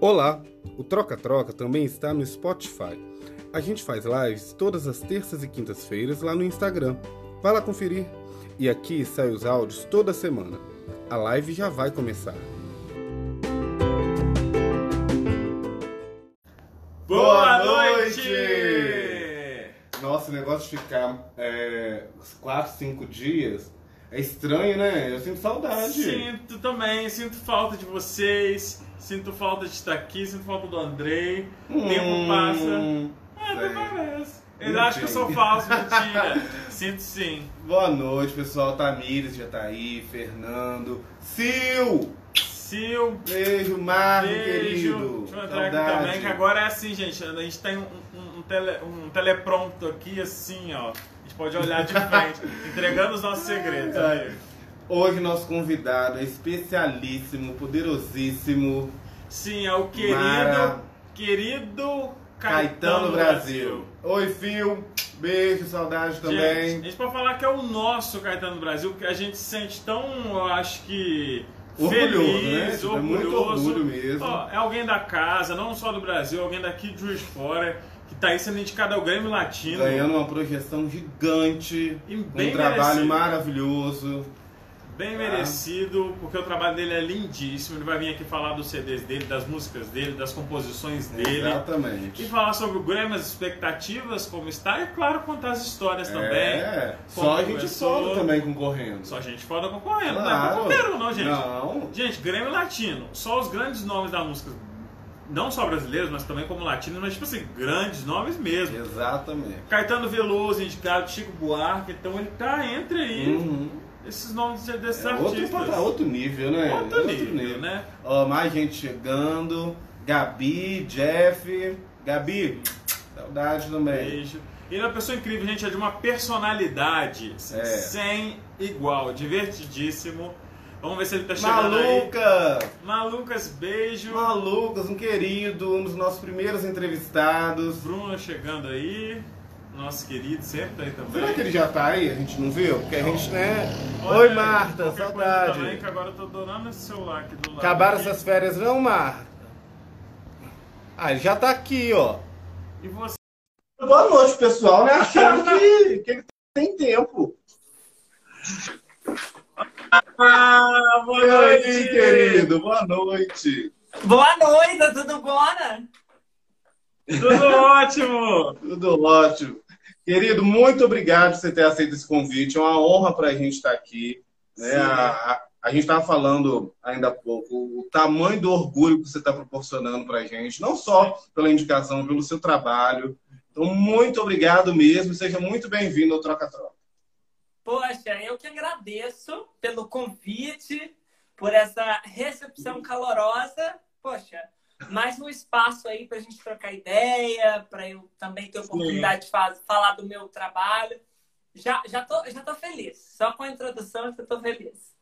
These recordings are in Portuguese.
Olá! O Troca Troca também está no Spotify. A gente faz lives todas as terças e quintas-feiras lá no Instagram. Vai lá conferir. E aqui saem os áudios toda semana. A live já vai começar. Boa noite! Nossa, o negócio de ficar é, 4, 5 dias é estranho, né? Eu sinto saudade. Sinto também, sinto falta de vocês, sinto falta de estar aqui, sinto falta do Andrei. O tempo Hum, passa. É, sei. parece. Ele acha que eu sou falso, mentira. sinto sim. Boa noite, pessoal. Tamires já tá aí, Fernando. Sil! Sil, Beijo, Marco, beijo. querido. Deixa eu entrar aqui também, que agora é assim, gente. A gente tem um, um, um, tele, um teleprompto aqui, assim, ó. A gente pode olhar de frente, entregando os nossos segredos. Aí. Hoje nosso convidado é especialíssimo, poderosíssimo, Sim, é o querido, Mara. querido Caetano Brasil. Oi, Fio. Beijo, saudade também. Gente, a gente pode falar que é o nosso Caetano Brasil, porque a gente se sente tão, eu acho que. Orgulhoso, feliz, né? Tipo, é muito orgulhoso. orgulho mesmo. Ó, é alguém da casa, não só do Brasil, alguém daqui de Juiz de Fora, que tá aí sendo indicado ao Grêmio Latino. Ganhando uma projeção gigante, E um bem trabalho merecido. maravilhoso. Bem Ah. merecido, porque o trabalho dele é lindíssimo. Ele vai vir aqui falar dos CDs dele, das músicas dele, das composições dele. E Exatamente. falar sobre o Grêmio, as expectativas, como está, e claro, contar as histórias também. É, só a gente foda também concorrendo. Só gente foda concorrendo, não é Claro. concorrendo não, gente. Não. Gente, Grêmio Latino, só os grandes nomes da música, não só brasileiros, mas também como latinos, mas tipo assim, grandes nomes mesmo. Exatamente. Caetano Veloso, indicado, Chico Buarque, então ele tá entre aí Uhum. esses nomes desses É outro, artistas. pata- outro nível, né? Outro nível, né? Ó, mais gente chegando. Gabi, Jeff. Gabi, saudade também. Beijo. Ele é uma pessoa incrível, gente, é de uma personalidade É. sem igual, divertidíssimo. Vamos ver se ele tá chegando aí. Maluca! Malucas, beijo. Malucas, um querido, um dos nossos primeiros entrevistados. Bruno chegando aí. Nosso querido, sempre tá aí também. Será que ele já tá aí? A gente não viu? Porque a gente, né? Olha Oi, aí, Marta, saudade. Também, que agora eu tô adorando esse celular aqui do lado. Acabaram aqui. essas férias, não, Marta? Ah, ele já tá aqui, ó. E você? Boa noite, pessoal, né? Achando que, que ele tem tempo. Ah, boa E aí, noite! querido? Boa noite. Boa noite, tudo bom? né? Tudo ótimo! Tudo ótimo. Querido, muito obrigado por você ter aceito esse convite. É uma honra para a gente estar aqui. né? A, a- a gente estava falando ainda há pouco o tamanho do orgulho que você está proporcionando para a gente, não só pela indicação, pelo seu trabalho. Então, muito obrigado mesmo. Seja muito bem-vindo ao Troca Troca. Poxa, eu que agradeço pelo convite, por essa recepção calorosa. Poxa, mais um espaço aí para a gente trocar ideia, para eu também ter a oportunidade de faz- falar do meu trabalho. Já, já, tô, já tô feliz. Só com a introdução eu tô feliz.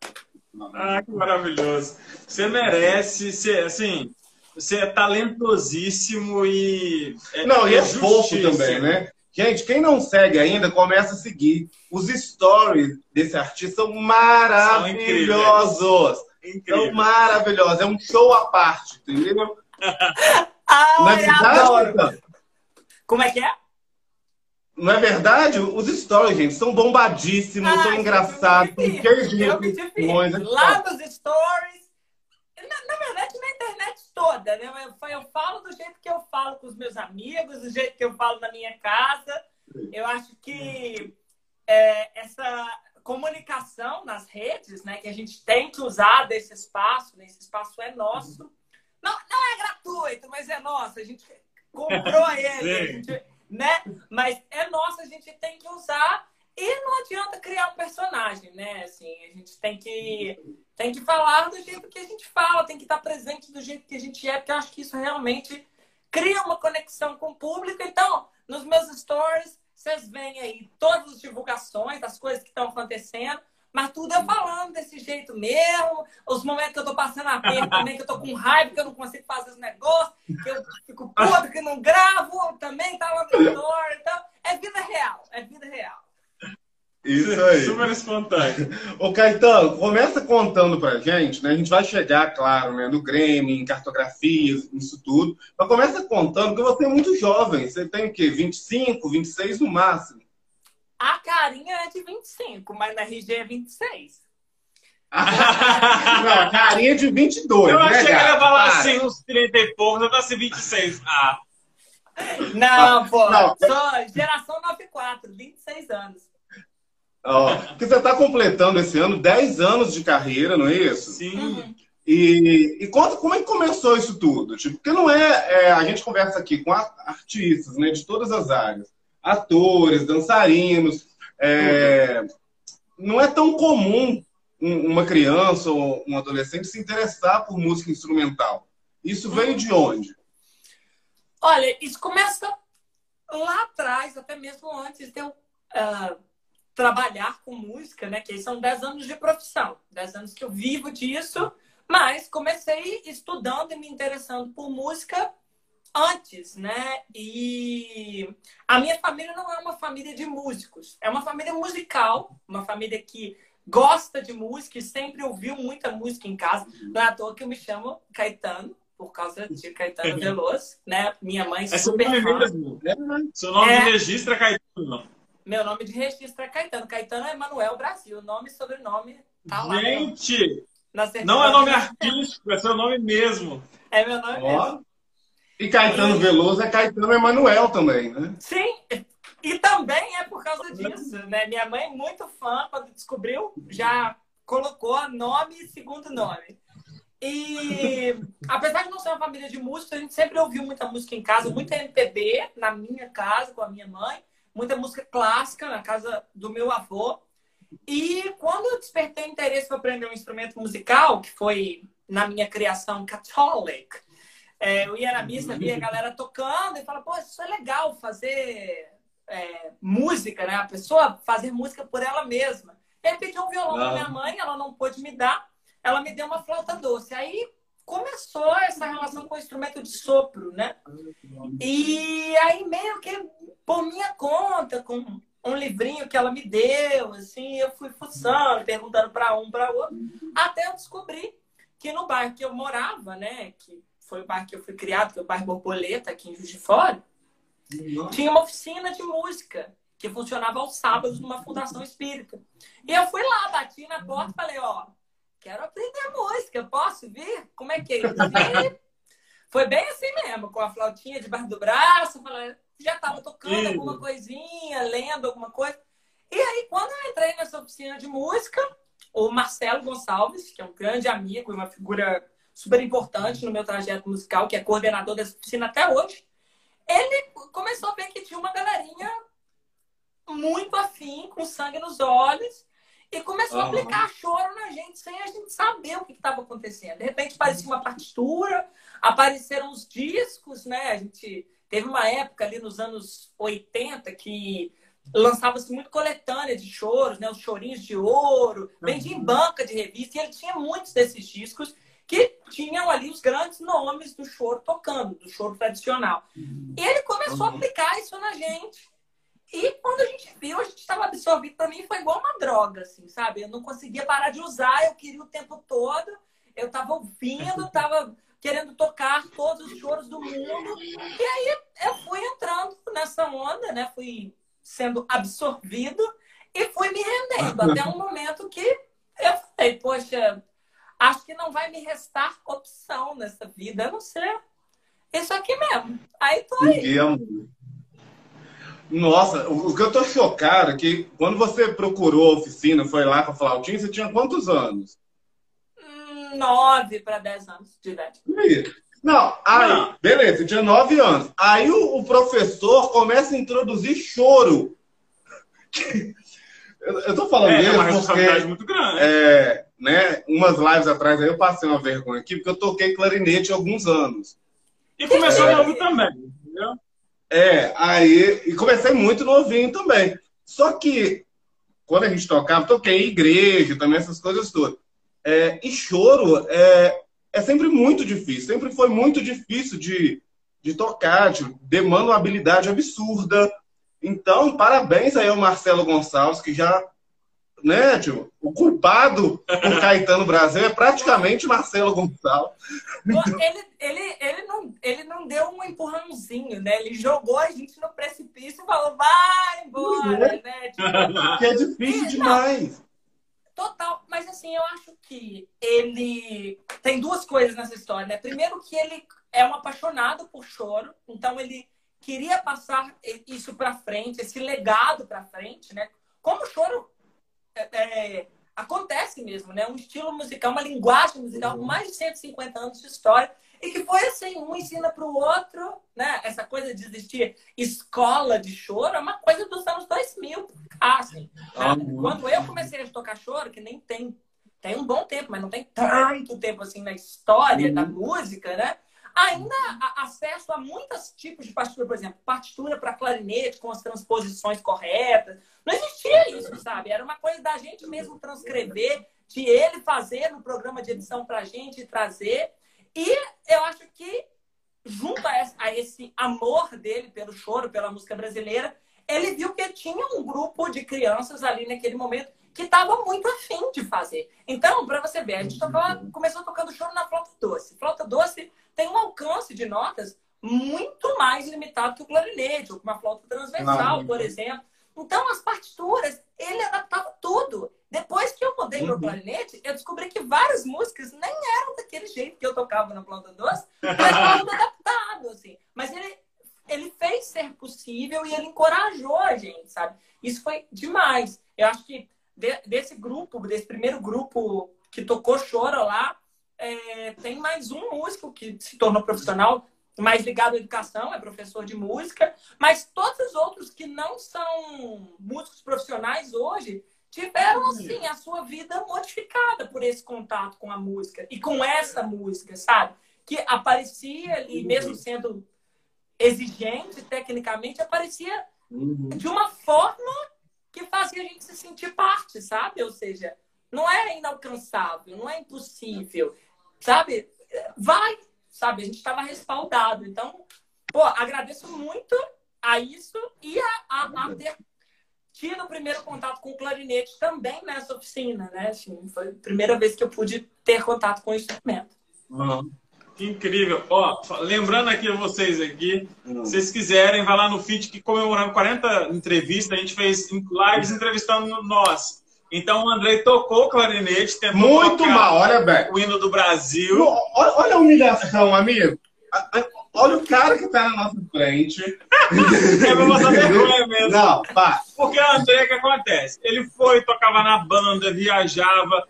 Ah, que maravilhoso. Você merece, você, assim, você é talentosíssimo e. Não, e é fofo justíssimo. também, né? Gente, quem não segue ainda, começa a seguir. Os stories desse artista são maravilhosos. São Incrível. maravilhosos. É um show à parte, entendeu? Não é Ai, verdade? adoro! Caetano? Como é que é? Não é verdade? Os stories, gente, são bombadíssimos, Ah, são engraçados, são cheios de. Lá nos stories, na, na verdade, na internet toda, né? Eu, eu falo do jeito que eu falo com os meus amigos, do jeito que eu falo na minha casa. Eu acho que é, essa comunicação nas redes, né, que a gente tem que usar desse espaço, né, esse espaço é nosso. Não, não é gratuito, mas é nosso. A gente comprou ele, a gente, né? Mas é nosso, a gente tem que usar e não adianta criar um personagem, né? Assim, a gente tem que, tem que falar do jeito que a gente fala, tem que estar presente do jeito que a gente é, porque eu acho que isso realmente cria uma conexão com o público. Então, nos meus stories, vocês veem aí todas as divulgações das coisas que estão acontecendo, mas tudo eu falando desse jeito mesmo, os momentos que eu tô passando aperto também, que eu tô com raiva, que eu não consigo fazer os negócios, que eu fico puto, que não gravo, também tá lá no story. Então, é vida real, é vida real. Isso aí. Super espontâneo. Ô, Caetano, começa contando pra gente, né? A gente vai chegar, claro, né, no Grêmio, em cartografias, nisso tudo. Mas começa contando que você é muito jovem. Você tem o quê? 25, 26 no máximo. A carinha é de 25, mas na RG é 26. Não, a carinha é de 22, Eu né, achei que ele ia falar Para. assim, uns 30 e poucos, eu tô assim, 26. Ah, Não, pô. Não. Sou geração 94, 26 anos. Ó, porque você está completando esse ano 10 anos de carreira, não é isso? sim. E, e conta como é que começou isso tudo. Tipo, porque não é, é, A gente conversa aqui com a- artistas né, de todas as áreas. Atores, dançarinos. é, não é tão comum um- uma criança ou um adolescente se interessar por música instrumental. Isso veio de onde? Olha, isso começa lá atrás, até mesmo antes de eu ah, trabalhar com música, né? Que são 10 anos de profissão, 10 anos que eu vivo disso, mas comecei estudando e me interessando por música antes, né? E a minha família não é uma família de músicos, é uma família musical, uma família que gosta de música e sempre ouviu muita música em casa. Não é à toa que eu me chamo Caetano, por causa de Caetano Veloso, né? Minha mãe É super fã. mesmo. Seu nome É. é Caetano. Meu nome de registro é Caetano. Caetano é Emanuel Brasil. Nome e sobrenome tá lá. né? Gente, não é nome artístico, é seu nome mesmo. É meu nome Ó. mesmo. E Caetano Veloso é Caetano Emanuel também, né? Sim, e também é por causa disso, né? Minha mãe, muito fã, quando descobriu, já colocou nome e segundo nome. E apesar de não ser uma família de músicos, a gente sempre ouviu muita música em casa, muita MPB na minha casa com a minha mãe, muita música clássica na casa do meu avô. E quando eu despertei interesse para aprender um instrumento musical, que foi na minha criação católica, é, eu ia na missa, via a galera tocando e falava, pô, isso é legal fazer é, música, né? A pessoa fazer música por ela mesma. E aí pedi um violão pra Ah. minha mãe, ela não pôde me dar, ela me deu uma flauta doce. Aí começou essa relação com o instrumento de sopro, né? E aí meio que por minha conta, com um livrinho que ela me deu, assim, eu fui fuçando, perguntando para um, para outro, até eu descobri que no bairro que eu morava, né, que foi o bairro que eu fui criado, que é o bairro Borboleta, aqui em Juiz de Fora, tinha uma oficina de música que funcionava aos sábados numa fundação espírita. E eu fui lá, bati na porta e falei, ó, quero aprender música, posso vir? Como é que é isso? Foi bem assim mesmo, com a flautinha debaixo do braço, falei, já estava tocando alguma coisinha, lendo alguma coisa. E aí, quando eu entrei nessa oficina de música, o Marcelo Gonçalves, que é um grande amigo e uma figura super importante no meu trajeto musical, que é coordenador dessa oficina até hoje, ele começou a ver que tinha uma galerinha muito afim, com sangue nos olhos, e começou a Aham. aplicar choro na gente sem a gente saber o que estava acontecendo. De repente parecia uma partitura, apareceram os discos, né? A gente teve uma época ali nos anos 80 que lançava-se muito coletânea de choros, né? Os chorinhos de ouro, vendia em banca de revista, e ele tinha muitos desses discos que tinham ali os grandes nomes do choro tocando, do choro tradicional. E ele começou a aplicar isso na gente. E quando a gente viu, a gente estava absorvido. Para mim foi igual uma droga, assim, sabe? Eu não conseguia parar de usar, eu queria o tempo todo. Eu estava ouvindo, estava querendo tocar todos os choros do mundo. E aí eu fui entrando nessa onda, né? Fui sendo absorvido e fui me rendendo até um momento que eu falei, poxa, acho que não vai me restar opção nessa vida, a não ser isso aqui mesmo. Aí tô aí. Nossa, o o que eu tô chocado é que quando você procurou a oficina, foi lá com a flautinha, você tinha quantos anos? Hum, Nove para dez anos de idade. Não, aí, Não. beleza, você tinha nove anos. Aí o, o professor começa a introduzir choro. eu, eu tô falando É, é mesmo uma responsabilidade porque, muito grande. é, né, umas lives atrás aí eu passei uma vergonha aqui, porque eu toquei clarinete há alguns anos. E começou É. novo também, entendeu? É, aí. E comecei muito novinho também. Só que, quando a gente tocava, toquei em igreja também, essas coisas todas. É, e choro é, é sempre muito difícil, sempre foi muito difícil de, de tocar, de, demanda uma habilidade absurda. Então, parabéns aí ao Marcelo Gonçalves, que já né, tipo, o culpado por Caetano Brasil é praticamente Marcelo Gonçalves. Ele, ele, ele, não, ele não deu um empurrãozinho, né? Ele jogou a gente no precipício e falou, vai embora, é. né? Tipo, que é difícil e, demais. Não, total, mas assim, eu acho que ele tem duas coisas nessa história, né? Primeiro que ele é um apaixonado por choro, então ele queria passar isso para frente, esse legado para frente, né? Como o choro é, é, acontece mesmo, né? Um estilo musical, uma linguagem musical com mais de 150 anos de história e que foi assim, um ensina para o outro, né? Essa coisa de existir escola de choro é uma coisa dos anos 2000, assim. Né? Quando eu comecei a tocar choro, que nem tem tem um bom tempo, mas não tem tanto tempo assim na história uhum. da música, né? Ainda acesso a muitos tipos de partitura, por exemplo, partitura para clarinete com as transposições corretas. Não existia isso, sabe? Era uma coisa da gente mesmo transcrever, de ele fazer no programa de edição para a gente trazer. E eu acho que, junto a esse amor dele pelo choro, pela música brasileira, ele viu que tinha um grupo de crianças ali naquele momento que estava muito afim de fazer. Então, para você ver, a gente tocava, começou tocando choro na flauta doce. Flauta doce tem um alcance de notas muito mais limitado que o clarinete, ou uma flauta transversal, ah, por exemplo. Então, as partituras, ele adaptava tudo. Depois que eu mudei uhum. para o clarinete, eu descobri que várias músicas nem eram daquele jeito que eu tocava na flauta doce, mas tudo adaptado, assim. Mas ele, ele fez ser possível e ele encorajou a gente, sabe? Isso foi demais. Eu acho que de, desse grupo, desse primeiro grupo que tocou choro lá, é, tem mais um músico que se tornou profissional, mais ligado à educação, é professor de música, mas todos os outros que não são músicos profissionais hoje tiveram assim a sua vida modificada por esse contato com a música e com essa música, sabe? Que aparecia ali, mesmo sendo exigente tecnicamente, aparecia uhum. de uma forma que fazia a gente se sentir parte, sabe? Ou seja, não é inalcançável, não é impossível, sabe? Vai, sabe? A gente estava respaldado. Então, pô, agradeço muito a isso e a, a, a ter tido o primeiro contato com o clarinete também nessa oficina, né? Assim, foi a primeira vez que eu pude ter contato com o instrumento. Uhum. Que incrível. Ó, lembrando aqui a vocês aqui, uhum. se vocês quiserem, vai lá no feed que comemorando 40 entrevistas, a gente fez lives entrevistando nós. Então o Andrei tocou o clarinete, tentou Muito mal, olha, Beto. o hino do Brasil. Olha, olha a humilhação, amigo. Olha o cara que tá na nossa frente. é pra passar vergonha mesmo. Não, pá. Porque o André, o que acontece? Ele foi, tocava na banda, viajava,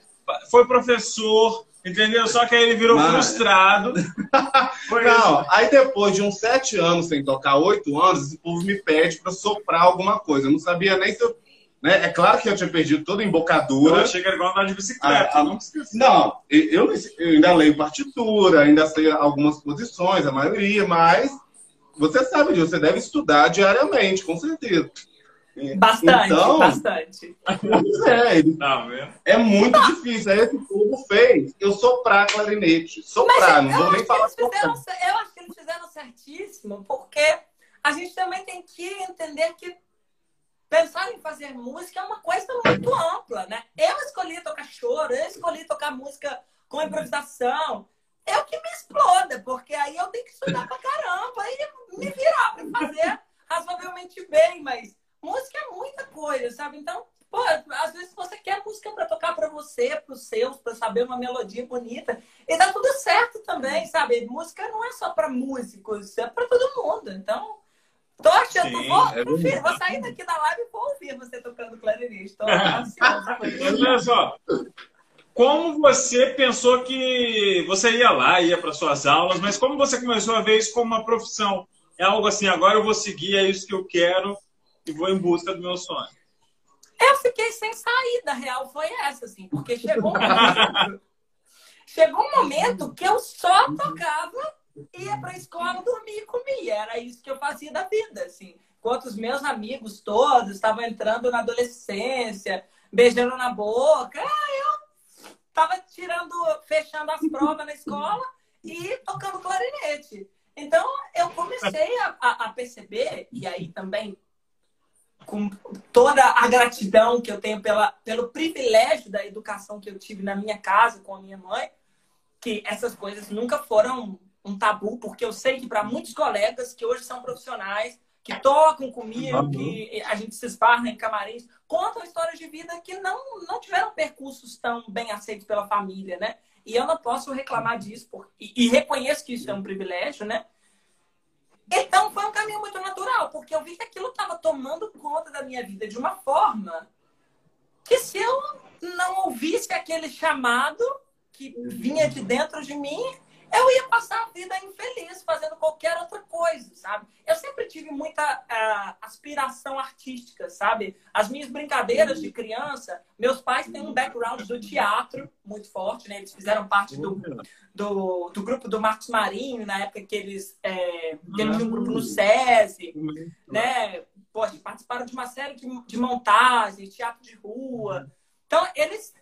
foi professor, entendeu? Só que aí ele virou Mas... frustrado. Não, isso. aí depois de uns sete anos sem tocar, oito anos, o povo me pede pra soprar alguma coisa. Eu não sabia nem se eu né? É claro que eu tinha perdido toda a embocadura. Eu achei que era igual andar de bicicleta. Ah, não, não eu, eu, ainda leio partitura, ainda sei algumas posições, a maioria, mas você sabe disso, você deve estudar diariamente, com certeza. Bastante, então, bastante. É, ele, não, é muito difícil. Aí esse povo fez eu soprar clarinete. Soprar, não vou nem falar. Fizeram, eu acho que eles fizeram certíssimo, porque a gente também tem que entender que pensar em fazer música é uma coisa muito ampla, né? Eu escolhi tocar choro, eu escolhi tocar música com improvisação. É o que me exploda, porque aí eu tenho que estudar pra caramba e me virar pra fazer razoavelmente bem, mas música é muita coisa, sabe? Então, pô, às vezes você quer música para tocar para você, para os seus, para saber uma melodia bonita, e tá tudo certo também, sabe? Música não é só para músicos, é para todo mundo. Então, Tô achando, Sim, vou, é vou sair daqui da live e vou ouvir você tocando clarinete. Tô ansiosa. Olha só, como você pensou que você ia lá, ia para suas aulas, mas como você começou a ver isso como uma profissão? É algo assim, agora eu vou seguir, é isso que eu quero e vou em busca do meu sonho. Eu fiquei sem saída, real foi essa, assim, porque chegou um momento, chegou um momento que eu só tocava ia para a escola, dormia e comia. Era isso que eu fazia da vida, assim. Enquanto os meus amigos todos estavam entrando na adolescência, beijando na boca, eu estava tirando, fechando as provas na escola e tocando clarinete. Então, eu comecei a, a, a perceber, e aí também com toda a gratidão que eu tenho pela, pelo privilégio da educação que eu tive na minha casa com a minha mãe, que essas coisas nunca foram um tabu, porque eu sei que para muitos colegas que hoje são profissionais, que tocam comigo, que a gente se esbarra em camarins, contam histórias de vida que não, não tiveram percursos tão bem aceitos pela família, né? E eu não posso reclamar disso, por... e, e reconheço que isso é um privilégio, né? Então foi um caminho muito natural, porque eu vi que aquilo estava tomando conta da minha vida de uma forma que se eu não ouvisse aquele chamado que vinha de dentro de mim, eu ia passar a vida infeliz fazendo qualquer outra coisa, sabe? Eu sempre tive muita uh, aspiração artística, sabe? As minhas brincadeiras de criança, meus pais têm um background do teatro muito forte, né? Eles fizeram parte do, do, do grupo do Marcos Marinho, na época que eles é, tinham um grupo no SESI, né? Poxa, participaram de uma série de, de montagens, teatro de rua. Então, eles...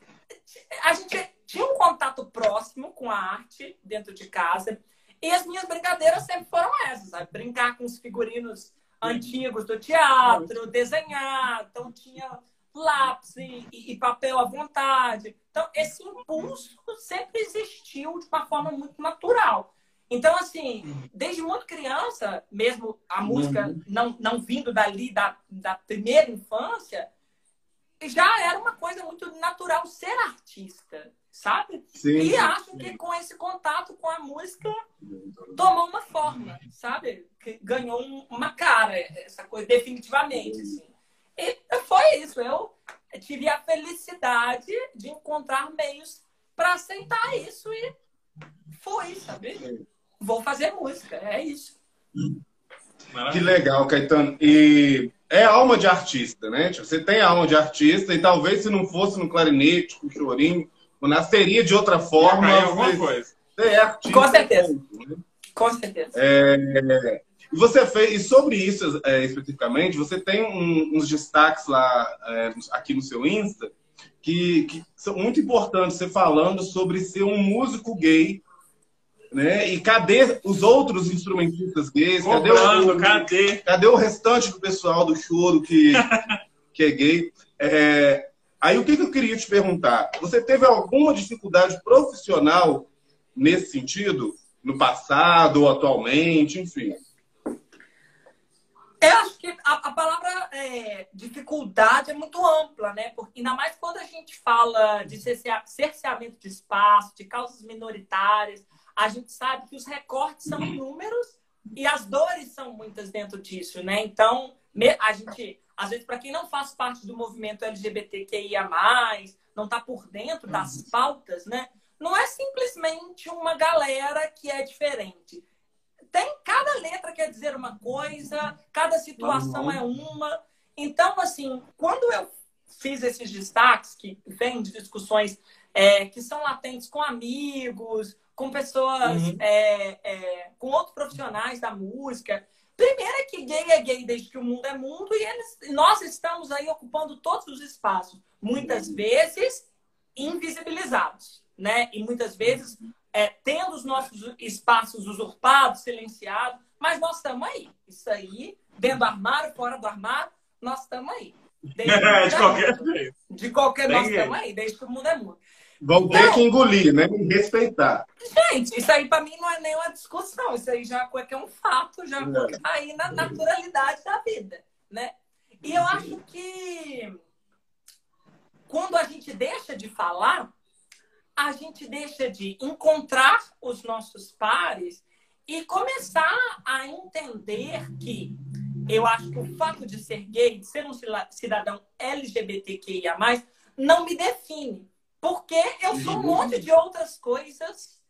A gente tinha um contato próximo com a arte dentro de casa. E as minhas brincadeiras sempre foram essas, sabe? Brincar com os figurinos antigos do teatro, desenhar. Então tinha lápis e, e, papel à vontade. Então esse impulso sempre existiu de uma forma muito natural. Então, assim, desde muito criança, mesmo a música uhum. não, não vindo dali da, da primeira infância, já era uma coisa muito natural ser artista sabe? Sim, e acho que com esse contato com a música tomou uma forma, sabe? Que ganhou uma cara, essa coisa, definitivamente. Assim. E foi isso. Eu tive a felicidade de encontrar meios para aceitar isso e foi, sabe? Vou fazer música, é isso. Que legal, Caetano. E é alma de artista, né? Você tem alma de artista e talvez se não fosse no clarinete, com chorinho, nasceria de outra forma. alguma coisa. É artista, Com certeza. Né? Com certeza. É, e você fez, e sobre isso é, especificamente, você tem um, uns destaques lá é, aqui no seu Insta que, que, são muito importantes, você falando sobre ser um músico gay. Né? E cadê os outros instrumentistas gays? Cadê o, cadê? cadê o restante do pessoal do choro que, que é gay? É, Aí o que, eu queria te perguntar? Você teve alguma dificuldade profissional nesse sentido? No passado ou atualmente, enfim? Eu acho que a, a palavra é, dificuldade é muito ampla, né? Porque, ainda mais quando a gente fala de cerceamento de espaço, de causas minoritárias, a gente sabe que os recortes são inúmeros e as dores são muitas dentro disso, né? Então, a gente às vezes, para quem não faz parte do movimento LGBTQIA, não está por dentro das uhum. pautas, né? Não é simplesmente uma galera que é diferente. Tem cada letra quer dizer uma coisa, cada situação uhum. é uma. Então, assim, quando eu fiz esses destaques que vêm de discussões é, que são latentes com amigos, com pessoas, uhum. é, é, com outros profissionais da música, Primeiro é que gay é gay desde que o mundo é mundo e eles, nós estamos aí ocupando todos os espaços, muitas vezes invisibilizados, né? E muitas vezes é, tendo os nossos espaços usurpados, silenciados, mas nós estamos aí. Isso aí, dentro do armário, fora do armário, nós estamos aí. de é qualquer jeito. De qualquer, nós estamos aí, desde que o mundo é mundo. Vão ter então, que engolir, né? E respeitar. Gente, isso aí para mim não é nenhuma discussão. Isso aí já é um fato, já é. aí na naturalidade da vida, né? E eu acho que quando a gente deixa de falar, a gente deixa de encontrar os nossos pares e começar a entender que eu acho que o fato de ser gay, de ser um cidadão LGBTQIA+, não me define. Porque eu sou um monte de outras coisas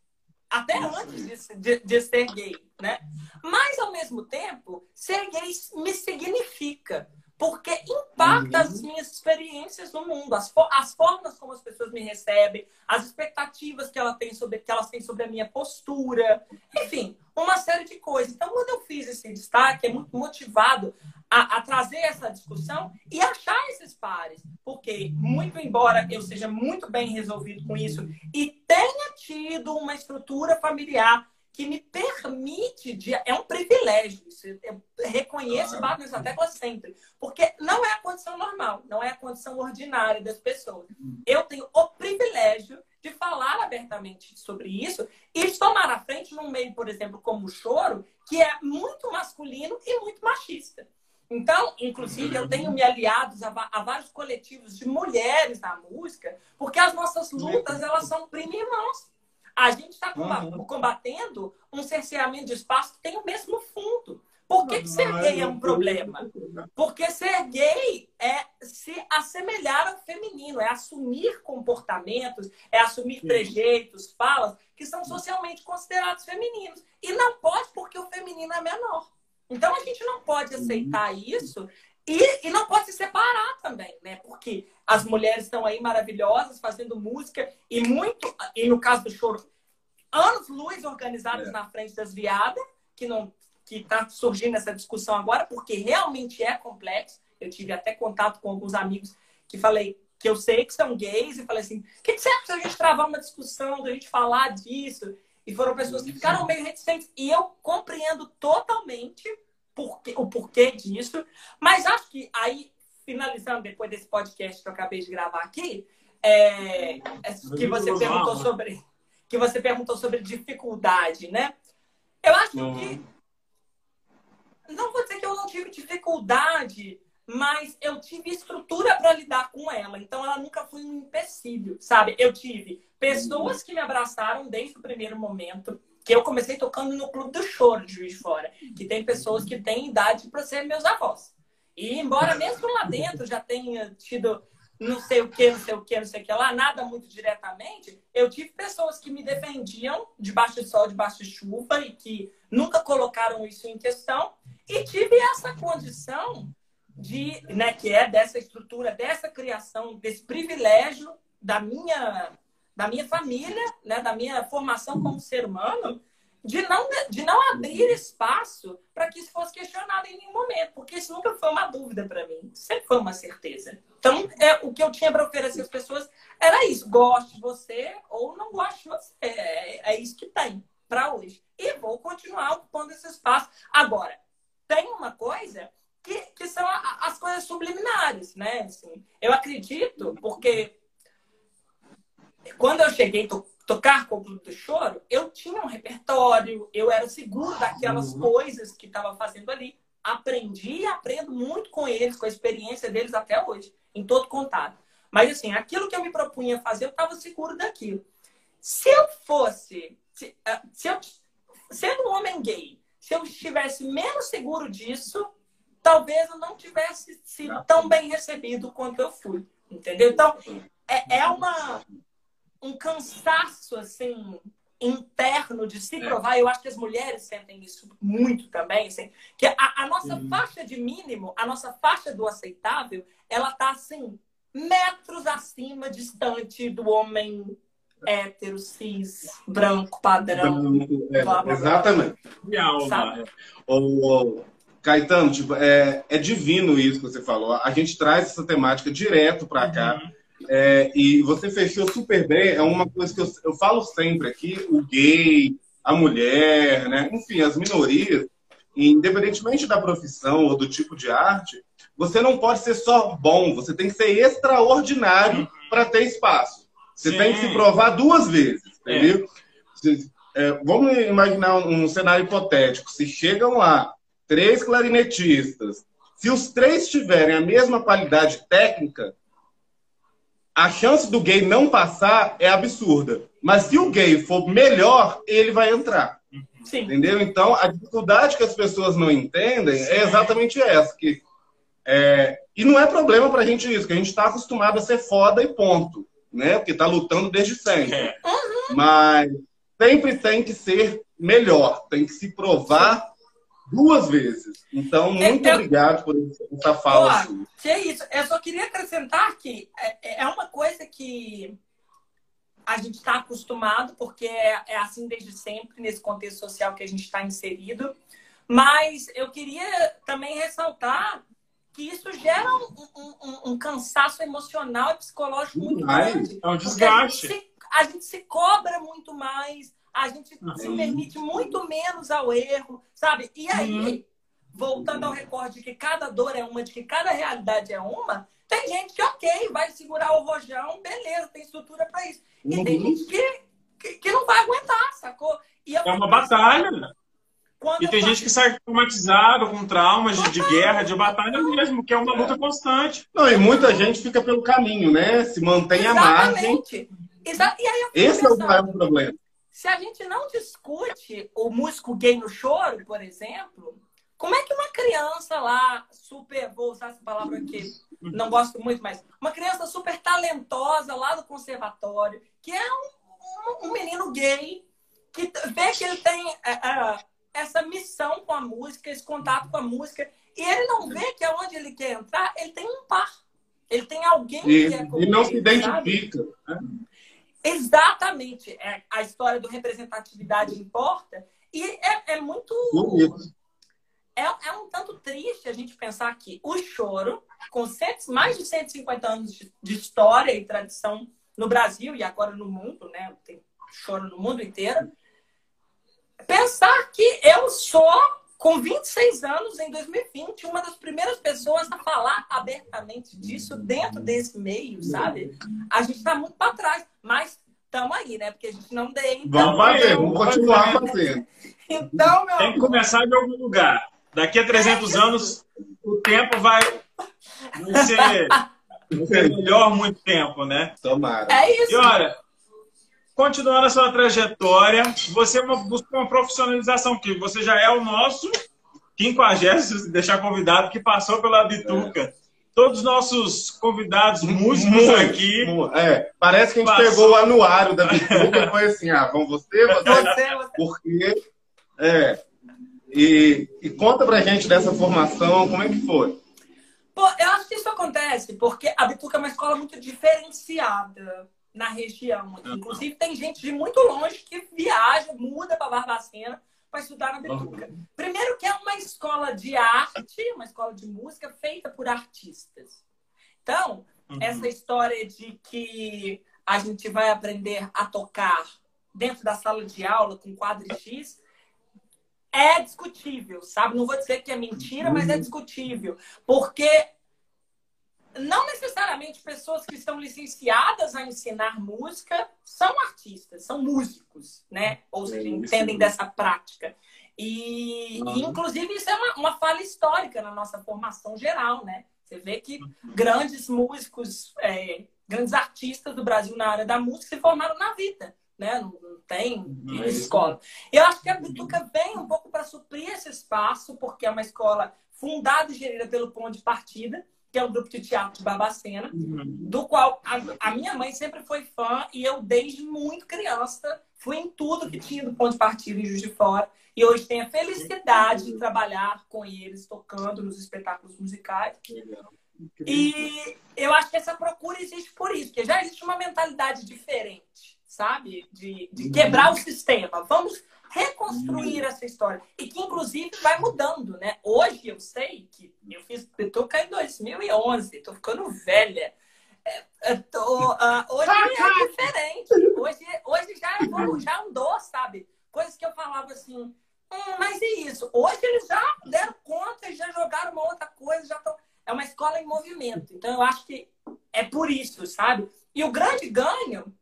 até antes de, de, de, ser gay, né? Mas, ao mesmo tempo, ser gay me significa porque impacta uhum. as minhas experiências no mundo, as, as formas como as pessoas me recebem, as expectativas que, ela tem sobre, que elas têm sobre a minha postura, enfim, uma série de coisas. Então, quando eu fiz esse destaque, é muito motivado a, a trazer essa discussão e achar esses pares, porque, muito embora eu seja muito bem resolvido com isso e tenha tido uma estrutura familiar que me permite, de, é um privilégio, isso, eu reconheço e bato nessa sempre, porque não é a condição normal, não é a condição ordinária das pessoas. Eu tenho o privilégio de falar abertamente sobre isso e tomar a frente num meio, por exemplo, como o choro, que é muito masculino e muito machista. Então, inclusive, eu tenho me aliados a, a, vários coletivos de mulheres na música, porque as nossas lutas, elas são prima irmãos. A gente está combatendo um cerceamento de espaço que tem o mesmo fundo. Por que, que ser gay é um problema? Porque ser gay é se assemelhar ao feminino, é assumir comportamentos, é assumir trejeitos, falas que são socialmente considerados femininos. E não pode porque o feminino é menor. Então a gente não pode aceitar isso e, e não pode se separar também, né? Porque as mulheres estão aí maravilhosas fazendo música e muito, e no caso do choro, anos luz organizados é. na frente das viadas, que não que está surgindo essa discussão agora, porque realmente é complexo. Eu tive até contato com alguns amigos que falei que eu sei que são gays e falei assim: o que, que você acha se a gente travar uma discussão, da gente falar disso? E foram pessoas que ficaram meio reticentes. E eu compreendo totalmente porquê, o porquê disso. Mas acho que aí, finalizando depois desse podcast que eu acabei de gravar aqui, é, é que você perguntou sobre que você perguntou sobre dificuldade, né? Eu acho uhum. que não vou dizer que eu não tive dificuldade, mas eu tive estrutura para lidar com ela. Então ela nunca foi um empecilho, sabe? Eu tive pessoas que me abraçaram desde o primeiro momento. Que eu comecei tocando no Clube do Choro de Juiz Fora, que tem pessoas que têm idade para ser meus avós. E embora mesmo lá dentro já tenha tido não sei o que, não sei o que, não sei o que lá, nada muito diretamente, eu tive pessoas que me defendiam debaixo de sol, debaixo de chuva e que nunca colocaram isso em questão. E tive essa condição de, né, que é dessa estrutura, dessa criação, desse privilégio da minha, da minha família, né, da minha formação como ser humano, de não, de não abrir espaço para que isso fosse questionado em nenhum momento, porque isso nunca foi uma dúvida para mim, sempre foi uma certeza. Então, é, o que eu tinha para oferecer às pessoas era isso: goste de você ou não goste você. É, é isso que tem para hoje. E vou continuar ocupando esse espaço. Agora, tem uma coisa que, que são as coisas subliminares, né? Assim, eu acredito, porque quando eu cheguei a tocar com o Clube do Choro, eu tinha um repertório, eu era seguro daquelas uhum. coisas que estava fazendo ali. Aprendi e aprendo muito com eles, com a experiência deles até hoje, em todo contato. Mas, assim, aquilo que eu me propunha fazer, eu estava seguro daquilo. Se eu fosse, se, ah, se eu, sendo um homem gay, se eu estivesse menos seguro disso, talvez eu não tivesse sido tão bem recebido quanto eu fui. Entendeu? Então, é, é uma, um cansaço, assim, interno de se é. provar. Eu acho que as mulheres sentem isso muito também, assim, que a, a nossa uhum. faixa de mínimo, a nossa faixa do aceitável, ela tá, assim, metros acima, distante do homem hétero, cis, branco, padrão. Branco, é, blá, blá, exatamente. Blá. O, Caetano, tipo, é, é divino isso que você falou. A gente traz essa temática direto para uhum. cá. É, e você fechou super bem. É uma coisa que eu, eu falo sempre aqui: o gay, a mulher, né? enfim, as minorias, independentemente da profissão ou do tipo de arte, você não pode ser só bom, você tem que ser extraordinário uhum. para ter espaço. Você Sim. tem que se provar duas vezes, entendeu? É. É, vamos imaginar um cenário hipotético. Se chegam lá três clarinetistas, se os três tiverem a mesma qualidade técnica, a chance do gay não passar é absurda. Mas se o gay for melhor, ele vai entrar. Sim. Entendeu? Então, a dificuldade que as pessoas não entendem Sim. é exatamente essa. Que, é... E não é problema pra gente isso, que a gente está acostumado a ser foda e ponto né? Porque está lutando desde sempre. É. Uhum. Mas sempre tem que ser melhor, tem que se provar duas vezes. Então, muito eu, obrigado por essa fala. Pô, que é isso. Eu só queria acrescentar que é, é uma coisa que a gente está acostumado, porque é, é, assim desde sempre, nesse contexto social que a gente está inserido. Mas eu queria também ressaltar que isso gera um, um, um cansaço emocional e psicológico muito grande. É um desgaste. A gente, se, a gente, se, cobra muito mais, a gente uhum. se permite muito menos ao erro, sabe? E aí, uhum. voltando ao recorde de que cada dor é uma, de que cada realidade é uma, tem gente que, ok, vai segurar o rojão, beleza, tem estrutura para isso. E uhum. tem gente que, que, que, não vai aguentar, sacou? é uma batalha? Quando e tem gente que sai traumatizada, com traumas de, de, guerra, de batalha mesmo, que é uma luta constante. Não, e muita gente fica pelo caminho, né? Se mantém à margem. Exa e aí Esse pensando, é o maior problema. Se a gente não discute o músico gay no choro, por exemplo, como é que uma criança lá, super, vou usar essa palavra aqui, não gosto muito, mas uma criança super talentosa lá do conservatório, que é um, um, um menino gay, que vê que ele tem é, essa missão com a música, esse contato com a música, e ele não vê que aonde ele quer entrar, ele tem um par. Ele tem alguém e, que é E não se identifica. Né? Exatamente. É, a história do representatividade importa. E é, é muito. É, é, um tanto triste a gente pensar que o choro, com cento, mais de 150 anos de, de história e tradição no Brasil e agora no mundo, né? Tem choro no mundo inteiro Pensar que eu sou, com 26 anos, em 2020, uma das primeiras pessoas a falar abertamente disso dentro desse meio, sabe? A gente está muito para trás, mas estamos aí, né? Porque a gente não tem. Vamos fazer, vamos continuar fazendo. Então, meu Tem que começar de algum lugar. Daqui a 300 é anos, o tempo vai, vai ser, vai ser melhor muito tempo, né? Tomara. É isso. E olha, continuando a sua trajetória, você busca uma profissionalização, que você já é o nosso quinquagésimo, deixar convidado, que passou pela Bituca. É. Todos os nossos convidados músicos muito, aqui. É, parece que a gente passou... pegou o anuário da Bituca e foi assim: ah, vão você, você, você. Porque. É. E, e conta pra gente dessa formação, como é que foi? Pô, eu acho que isso acontece porque a Bituca é uma escola muito diferenciada na região. Inclusive, tem gente de muito longe que viaja, muda para Barbacena para estudar na Betuca. Primeiro que é uma escola de arte, uma escola de música feita por artistas. Então, uhum. essa história de que a gente vai aprender a tocar dentro da sala de aula com quadro X é discutível, sabe? Não vou dizer que é mentira, mas é uhum. discutível. Porque não necessariamente pessoas que estão licenciadas a ensinar música são artistas, são músicos, né? Ou seja, é entendem dessa prática. E, e, inclusive, isso é uma, uma falha histórica na nossa formação geral, né? Você vê que uhum. grandes músicos, é, grandes artistas do Brasil na área da música se formaram na vida, né? Não, não tem uhum. escola. E eu acho que a Bituca vem um pouco para suprir esse espaço, porque é uma escola fundada e gerida pelo ponto de partida, que é o grupo de teatro de Barbacena, uhum. do qual a, a, minha mãe sempre foi fã e eu, desde muito criança, fui em tudo que tinha do ponto de partida em Juiz de Fora. E hoje tenho a felicidade de trabalhar com eles, tocando nos espetáculos musicais. E eu acho que essa procura existe por isso, porque já existe uma mentalidade diferente, sabe? De, de quebrar o sistema. Vamos reconstruir essa história. E que, inclusive, vai mudando, né? Hoje eu sei que eu fiz Pituca em 2011, estou ficando velha. É, tô, uh, hoje é diferente. Hoje, hoje já, já andou, sabe? Coisas que eu falava assim, hum, mas e isso? Hoje eles já deram conta, já jogaram uma outra coisa, já estão. É uma escola em movimento. Então eu acho que é por isso, sabe? E o grande ganho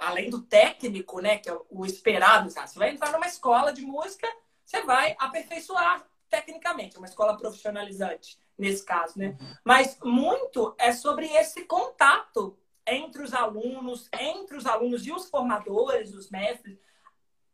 além do técnico, né, que é o esperado, sabe? você vai entrar numa escola de música, você vai aperfeiçoar tecnicamente, é uma escola profissionalizante nesse caso, né? Mas muito é sobre esse contato entre os alunos, entre os alunos e os formadores, os mestres.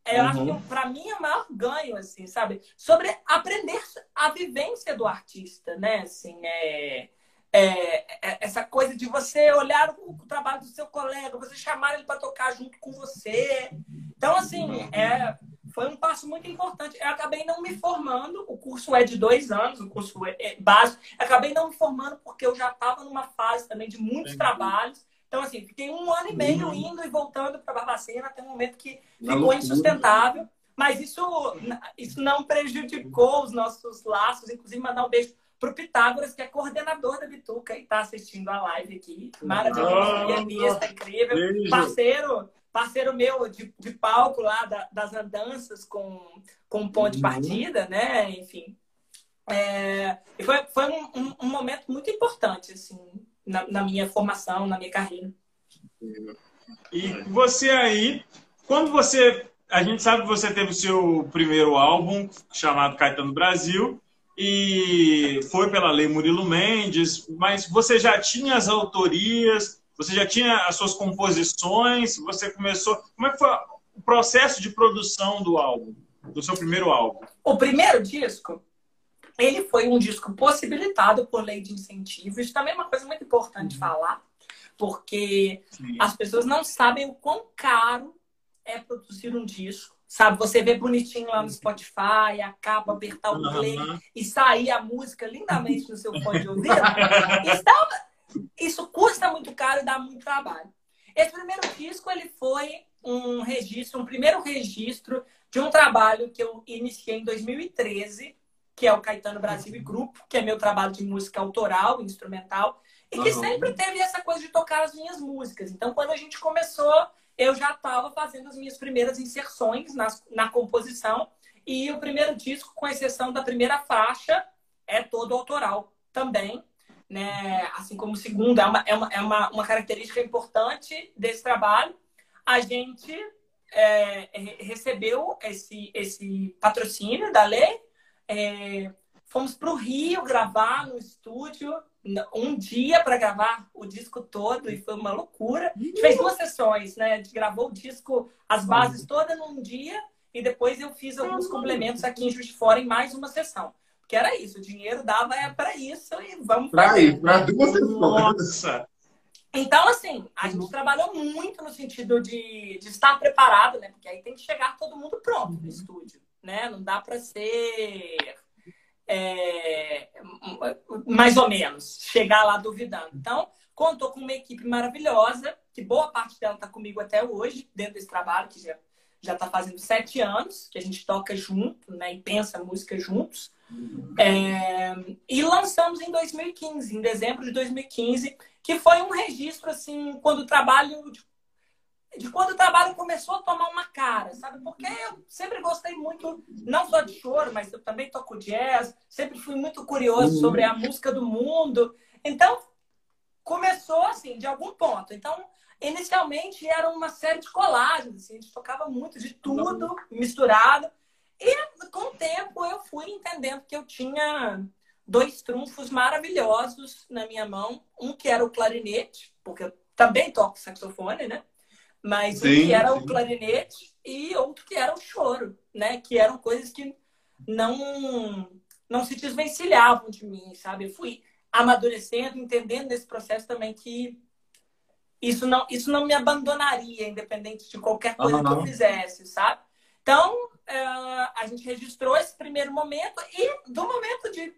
Eu uhum. acho que para mim é o maior ganho, assim, sabe? Sobre aprender a vivência do artista, né? Assim, é é, é, essa coisa de você olhar o, o, trabalho do seu colega, você chamar ele para tocar junto com você. Então, assim, é, foi um passo muito importante. Eu acabei não me formando, o curso é de dois anos, o curso é, é básico. Acabei não me formando porque eu já estava numa fase também de muitos trabalhos. Então, assim, fiquei um ano e meio uhum. indo e voltando para Barbacena até um momento que ficou insustentável. Mas isso, isso não prejudicou os nossos laços. Inclusive, mandar um beijo para o Pitágoras, que é coordenador da Bituca e está assistindo a live aqui. Maravilhoso, pianista, incrível, Beijo. parceiro, parceiro meu de, de palco lá da, das andanças com, com ponto de uhum. partida, né? Enfim. É, foi foi um, um, um, momento muito importante, assim, na, na minha formação, na minha carreira. E você aí, quando você. A gente sabe que você teve o seu primeiro álbum, chamado Caetano Brasil, e foi pela Lei Murilo Mendes, mas você já tinha as autorias, você já tinha as suas composições, você começou. Como é que foi o processo de produção do álbum, do seu primeiro álbum? O primeiro disco, ele foi um disco possibilitado por lei de incentivo. Isso também é uma coisa muito importante uhum. falar porque Sim. as pessoas não sabem o quão caro é produzir um disco. Sabe, você vê bonitinho lá no Spotify, acaba apertar o play uhum. e sair a música lindamente no seu fone de ouvido. Isso, isso custa muito caro e dá muito trabalho. Esse primeiro disco ele foi um registro, um primeiro registro de um trabalho que eu iniciei em 2013, que é o Caetano Brasil e Grupo, que é meu trabalho de música autoral, instrumental, e que uhum. sempre teve essa coisa de tocar as minhas músicas. Então, quando a gente começou, eu já estava fazendo as minhas primeiras inserções na, na composição. E o primeiro disco, com exceção da primeira faixa, é todo autoral também. Né? Assim como o segundo, é uma, é uma, é uma, uma característica importante desse trabalho. A gente é, recebeu esse, esse patrocínio da lei. É, fomos para o Rio gravar no estúdio um dia para gravar o disco todo e foi uma loucura. A gente fez duas sessões, né? A gente gravou o disco, as bases todas num dia e depois eu fiz alguns complementos aqui em Juiz de Fora em mais uma sessão. Porque era isso, o dinheiro dava é para isso e vamos para ir, para duas sessões. Nossa. Então, assim, a gente trabalhou muito no sentido de, de estar preparado, né? Porque aí tem que chegar todo mundo pronto no estúdio, né? Não dá para ser é, mais ou menos, chegar lá duvidando. Então, contou com uma equipe maravilhosa, que boa parte dela está comigo até hoje, dentro desse trabalho, que já já está fazendo sete anos, que a gente toca junto, né, e pensa música juntos. É, e lançamos em 2015, em dezembro de 2015, que foi um registro, assim, quando o trabalho de quando o trabalho começou a tomar uma cara, sabe? Porque eu sempre gostei muito, não só de choro, mas eu também toco jazz, sempre fui muito curioso sobre a música do mundo. Então, começou assim, de algum ponto. Então, inicialmente era uma série de colagens, assim, a gente tocava muito de tudo misturado. E com o tempo eu fui entendendo que eu tinha dois trunfos maravilhosos na minha mão. Um que era o clarinete, porque eu também toco saxofone, né? Mas sim, um que era sim. o clarinete e outro que era o choro, né? Que eram coisas que não não se desvencilhavam de mim, sabe? Eu fui amadurecendo, entendendo nesse processo também que isso não isso não me abandonaria, independente de qualquer coisa uhum. que eu fizesse, sabe? Então uh, a gente registrou esse primeiro momento e do momento de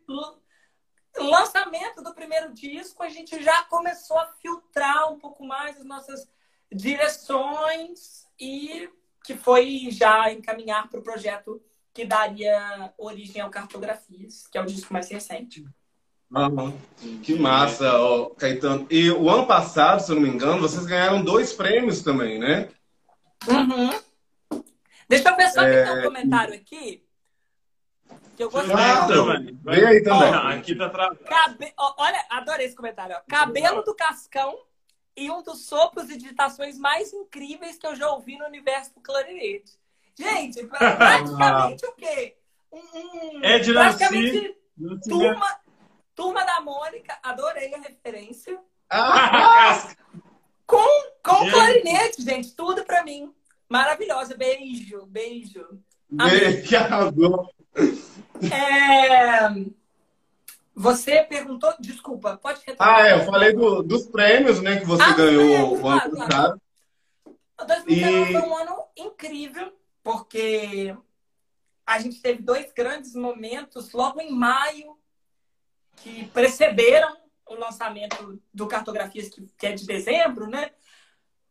lançamento do primeiro disco a gente já começou a filtrar um pouco mais as nossas direções e que foi já encaminhar para o projeto que daria origem ao Cartografias, que é o disco mais recente. Uhum. Que massa, ó, Caetano. E o ano passado, se eu não me engano, vocês ganharam dois prêmios também, né? Uhum. Deixa eu ver só é... que tem um comentário aqui. Que eu gostei. Claro. Vem aí também. aqui tá tra... Cabe... Olha, adorei esse comentário. Ó. Cabelo do Cascão e um dos sopros e digitações mais incríveis que eu já ouvi no universo do clarinete. Gente, praticamente o quê? Um, um, é de praticamente turma, turma da Mônica, adorei a referência. Ah! com com clarinete, gente, tudo pra mim. Maravilhosa. Beijo, beijo. Beijo, É... Você perguntou, desculpa, pode retomar. Ah, é, eu falei do, dos prêmios, né, que você ah, ganhou o ano passado. O 2019 e... foi um ano incrível, porque a gente teve dois grandes momentos logo em maio que precederam o lançamento do Cartografias, que é de dezembro, né?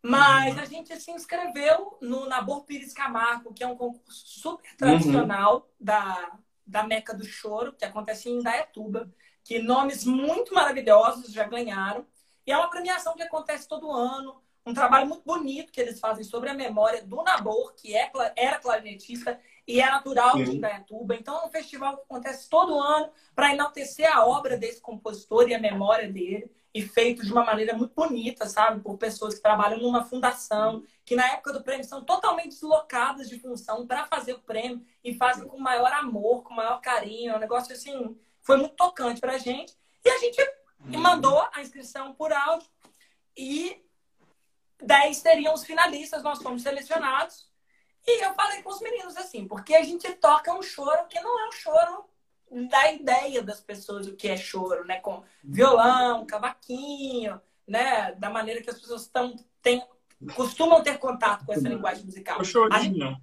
Mas uhum. a gente se inscreveu no Nabor Pires Camargo, que é um concurso super tradicional uhum. da, da Meca do Choro, que acontece em Indaiatuba, que nomes muito maravilhosos já ganharam. E é uma premiação que acontece todo ano. um trabalho muito bonito que eles fazem sobre a memória do Nabor, que é, era clarinetista e é natural de Indaiatuba. Então, é um festival que acontece todo ano para enaltecer a obra desse compositor e a memória dele, e feito de uma maneira muito bonita, sabe? Por pessoas que trabalham numa fundação, que na época do prêmio são totalmente deslocadas de função para fazer o prêmio e fazem com maior amor, com maior carinho. É um negócio assim, foi muito tocante para a gente. E a gente mandou a inscrição por áudio e 10 seriam os finalistas, nós fomos selecionados. E eu falei com os meninos assim, porque a gente toca um choro que não é um choro da ideia das pessoas o que é choro, né? Com violão, cavaquinho, né? Da maneira que as pessoas estão, têm, costumam ter contato com essa linguagem musical. O chorinho.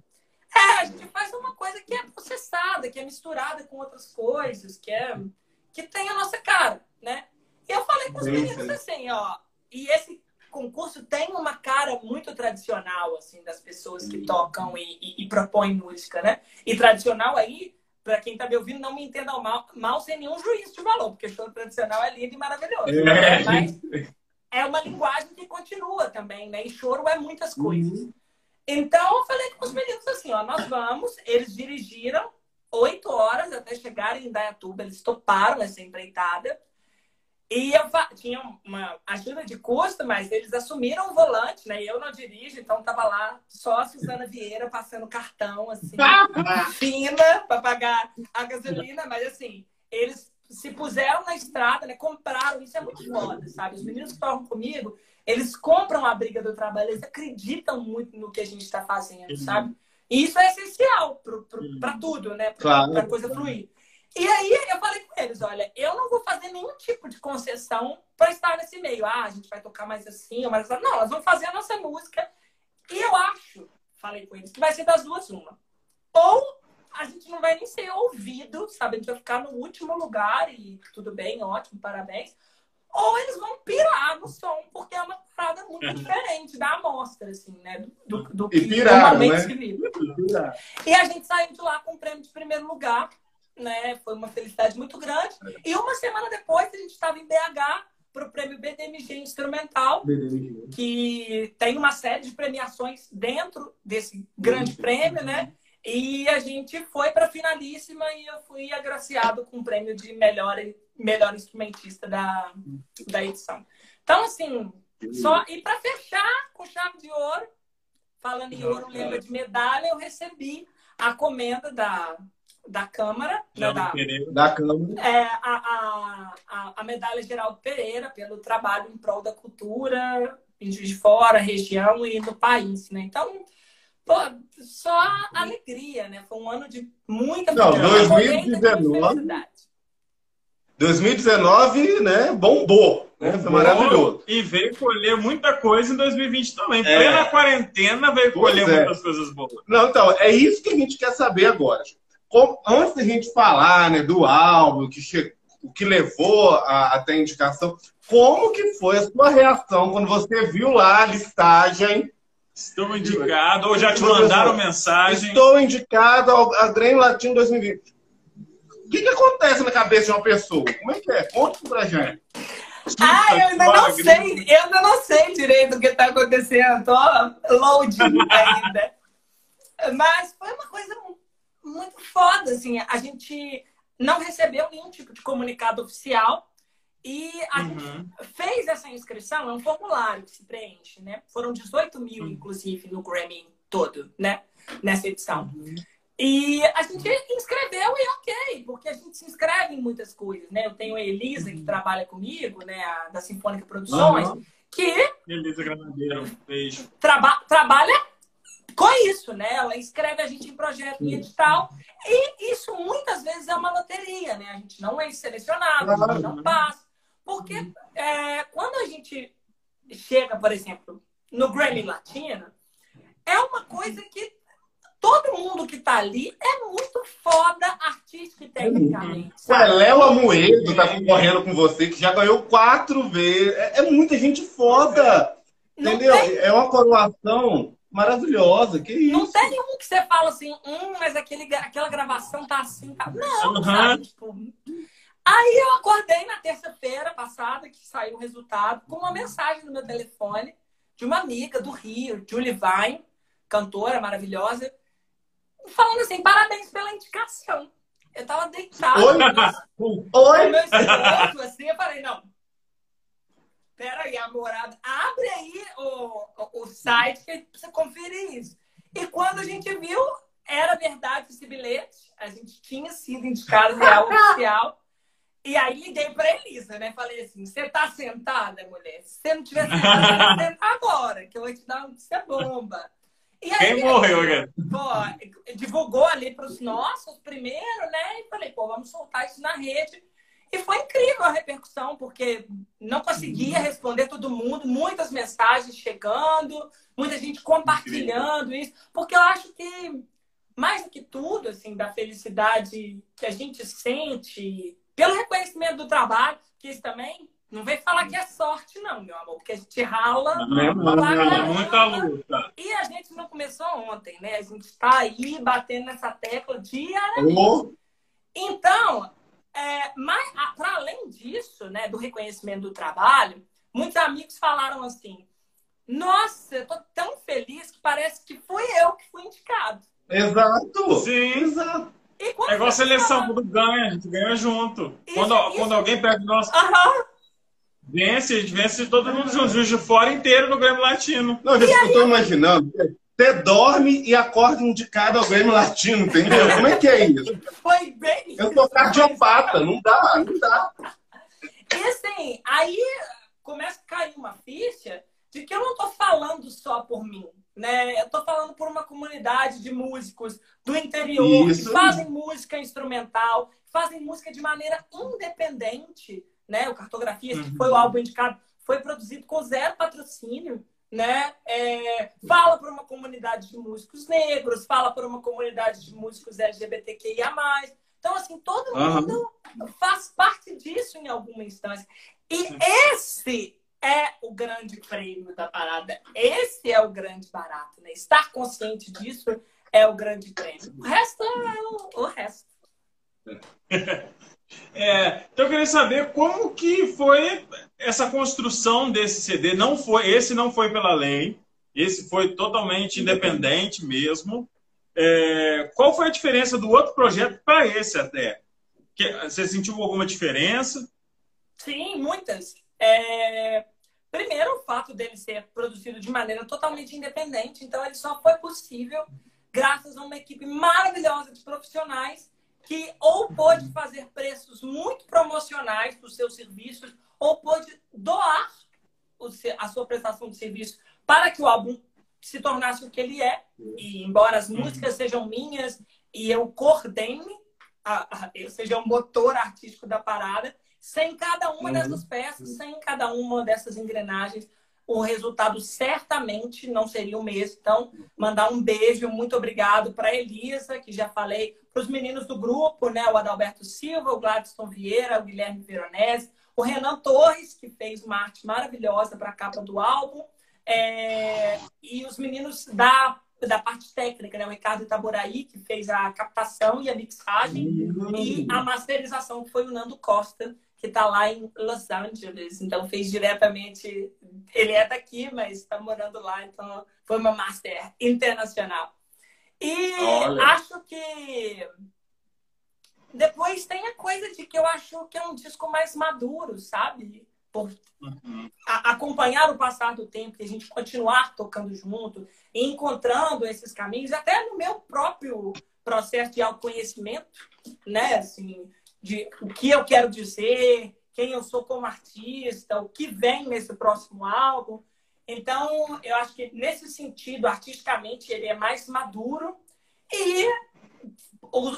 É, a gente faz uma coisa que é processada, que é misturada com outras coisas, que é que tem a nossa cara, né? E eu falei com os meninos assim, ó, e esse concurso tem uma cara muito tradicional, assim, das pessoas que tocam e, e, e propõem música, né? E tradicional aí, para quem está me ouvindo, não me entendam mal, mal sem nenhum juízo de valor, porque show tradicional é lindo e maravilhoso. É. Mas é uma linguagem que continua também, né? E choro é muitas coisas. Uhum. Então, eu falei com os meninos assim, ó, nós vamos, eles dirigiram oito horas até chegarem em Dayatuba, eles toparam essa empreitada. E eu tinha uma ajuda de custo, mas eles assumiram o volante, né? Eu não dirijo, então tava lá só a Suzana Vieira passando cartão, assim, fina para pagar a gasolina, mas assim, eles se puseram na estrada, né? Compraram, isso é muito foda, sabe? Os meninos que estão comigo, eles compram a briga do trabalho, eles acreditam muito no que a gente está fazendo, sabe? E isso é essencial para tudo, né? Para claro. a coisa fluir. E aí eu falei com eles, olha, eu não vou fazer nenhum tipo de concessão para estar nesse meio. Ah, a gente vai tocar mais assim, ou mais assim. Não, nós vamos fazer a nossa música. E eu acho, falei com eles, que vai ser das duas uma. Ou a gente não vai nem ser ouvido, sabe? A gente vai ficar no último lugar e tudo bem, ótimo, parabéns. Ou eles vão pirar no som, porque é uma parada muito uhum. diferente da amostra, assim, né? Do, do, do que piraram, normalmente né? se vive. E a gente saiu de lá com o prêmio de primeiro lugar né? Foi uma felicidade muito grande. E uma semana depois a gente estava em BH para o prêmio BDMG Instrumental, BDMG. que tem uma série de premiações dentro desse grande prêmio, né? E a gente foi para a finalíssima e eu fui agraciado com o prêmio de melhor, melhor instrumentista da, da edição. Então, assim, só e para fechar com chave de ouro, falando em ouro, lembra de medalha, eu recebi a comenda da da Câmara. Né, da, da Câmara. É, a, a, a medalha Geraldo Pereira pelo trabalho em prol da cultura em Juiz de Fora, região e no país, né? Então, pô, só alegria, né? Foi um ano de muita Não, 2019. 2019, né, bombou. Né? Foi maravilhoso. E veio colher muita coisa em 2020 também. É. Plena quarentena veio pois colher é. muitas coisas boas. Não, então, é isso que a gente quer saber agora como, antes da gente falar né, do álbum, que che... o que levou a, até a indicação, como que foi a sua reação quando você viu lá a listagem? Estou indicado, ou já te mandaram mensagem. Estou indicado ao, ao Grêmio Latino 2020. O que, que acontece na cabeça de uma pessoa? Como é que é? Conta pra gente. Ah, eu ainda não sei, eu ainda não sei direito o que está acontecendo. Tô loading ainda. Mas foi uma coisa muito foda, assim. A gente não recebeu nenhum tipo de comunicado oficial e a uhum. gente fez essa inscrição, é um formulário que se preenche, né? Foram 18 mil, uhum. inclusive, no Grammy todo, né? Nessa edição. Uhum. E a gente inscreveu e ok, porque a gente se inscreve em muitas coisas, né? Eu tenho a Elisa, que uhum. trabalha comigo, né? A, da Sinfônica Produções, que... Elisa Granadeiro, beijo. Traba trabalha com isso, né? Ela inscreve a gente em projeto em edital. E isso muitas vezes é uma loteria, né? A gente não é selecionado, a gente não passa. Porque é, quando a gente chega, por exemplo, no Grammy Latino, é uma coisa que todo mundo que tá ali é muito foda artístico e tecnicamente. Ué, Léo Amoedo tá concorrendo com você, que já ganhou quatro vezes. É, é muita gente foda. Entendeu? Tem... É uma coroação maravilhosa. Que isso? Não tem um que você fala assim, hum, mas aquele, aquela gravação tá assim, tá. Não, uhum. sabe? Tipo... Aí eu acordei na terça-feira passada, que saiu o resultado, com uma mensagem no meu telefone, de uma amiga do Rio, Julie Vine, cantora maravilhosa, falando assim, parabéns pela indicação. Eu tava deitada. Oi? Oi? meu esposo, assim, eu falei, não. Peraí, amorada, abre aí o, o, o site que você conferir isso. E quando a gente viu, era verdade esse bilhete. A gente tinha sido indicado real oficial. E aí liguei para Elisa, né? Falei assim: você tá sentada, mulher? Se você não tiver sentada, você senta agora, que eu vou te dar um você bomba. E aí, Quem morreu? Pô, divulgou ali para os nossos primeiro, né? E falei, pô, vamos soltar isso na rede. E foi incrível a repercussão, porque não conseguia responder todo mundo, muitas mensagens chegando, muita gente compartilhando isso, porque eu acho que mais do que tudo, assim, da felicidade que a gente sente pelo reconhecimento do trabalho, que isso também não vem falar que é sorte, não, meu amor, porque a gente rala. Não, é não, não, muita luta. E a gente não começou ontem, né? A gente está aí batendo nessa tecla diariamente. Então, é, para além disso, né, do reconhecimento do trabalho, muitos amigos falaram assim: Nossa, eu tô tão feliz que parece que fui eu que fui indicado. Exato! Sim, exato. É igual a seleção, quando ganha, a gente ganha junto. Isso, quando, isso. quando alguém perde o nosso. Uhum. Vence, vence todo mundo junto, Juiz de fora inteiro no Grêmio Latino. Não, gente, eu tô imaginando. Você dorme e acorda indicado ao Grêmio Latino, entendeu? Como é que é isso? Foi bem. Eu tô cardiopata, não dá, não dá. E assim, aí começa a cair uma ficha de que eu não tô falando só por mim né? Eu estou falando por uma comunidade de músicos do interior Isso. que fazem música instrumental, fazem música de maneira independente, né? O Cartografias, uhum. que foi o álbum indicado, foi produzido com zero patrocínio, né? É, fala por uma comunidade de músicos negros, fala por uma comunidade de músicos LGBTQIA+. Então, assim, todo mundo uhum. faz parte disso em alguma instância. E esse é o grande prêmio da parada. Esse é o grande barato, né? Estar consciente disso é o grande prêmio. O resto é o, o resto. É, então eu queria saber como que foi essa construção desse CD. Não foi, esse não foi pela lei, esse foi totalmente independente mesmo. É, qual foi a diferença do outro projeto para esse até? Que, você sentiu alguma diferença? Sim, muitas. É, Primeiro, o fato dele ser produzido de maneira totalmente independente, então ele só foi possível graças a uma equipe maravilhosa de profissionais que ou pôde fazer preços muito promocionais para os seus serviços, ou pôde doar a sua prestação de serviço para que o álbum se tornasse o que ele é. E embora as músicas sejam minhas e eu coordene, eu seja o motor artístico da parada, sem cada uma uhum. dessas peças, sem cada uma dessas engrenagens, o resultado certamente não seria o mesmo. Então, mandar um beijo, muito obrigado para Elisa, que já falei, para os meninos do grupo, né? O Adalberto Silva, o Gladstone Vieira, o Guilherme Veronese, o Renan Torres, que fez uma arte maravilhosa para a capa do álbum, é... e os meninos da da parte técnica, né? O Ricardo Itaboraí, que fez a captação e a mixagem, uhum. e a masterização, que foi o Nando Costa, que está lá em Los Angeles, então fez diretamente. Ele é daqui, mas está morando lá, então foi uma master internacional. E Olha. acho que depois tem a coisa de que eu acho que é um disco mais maduro, sabe? Por uhum. acompanhar o passar do tempo, e a gente continuar tocando junto e encontrando esses caminhos, até no meu próprio processo de autoconhecimento, né? Assim, de o que eu quero dizer, quem eu sou como artista, o que vem nesse próximo álbum. Então, eu acho que nesse sentido, artisticamente, ele é mais maduro e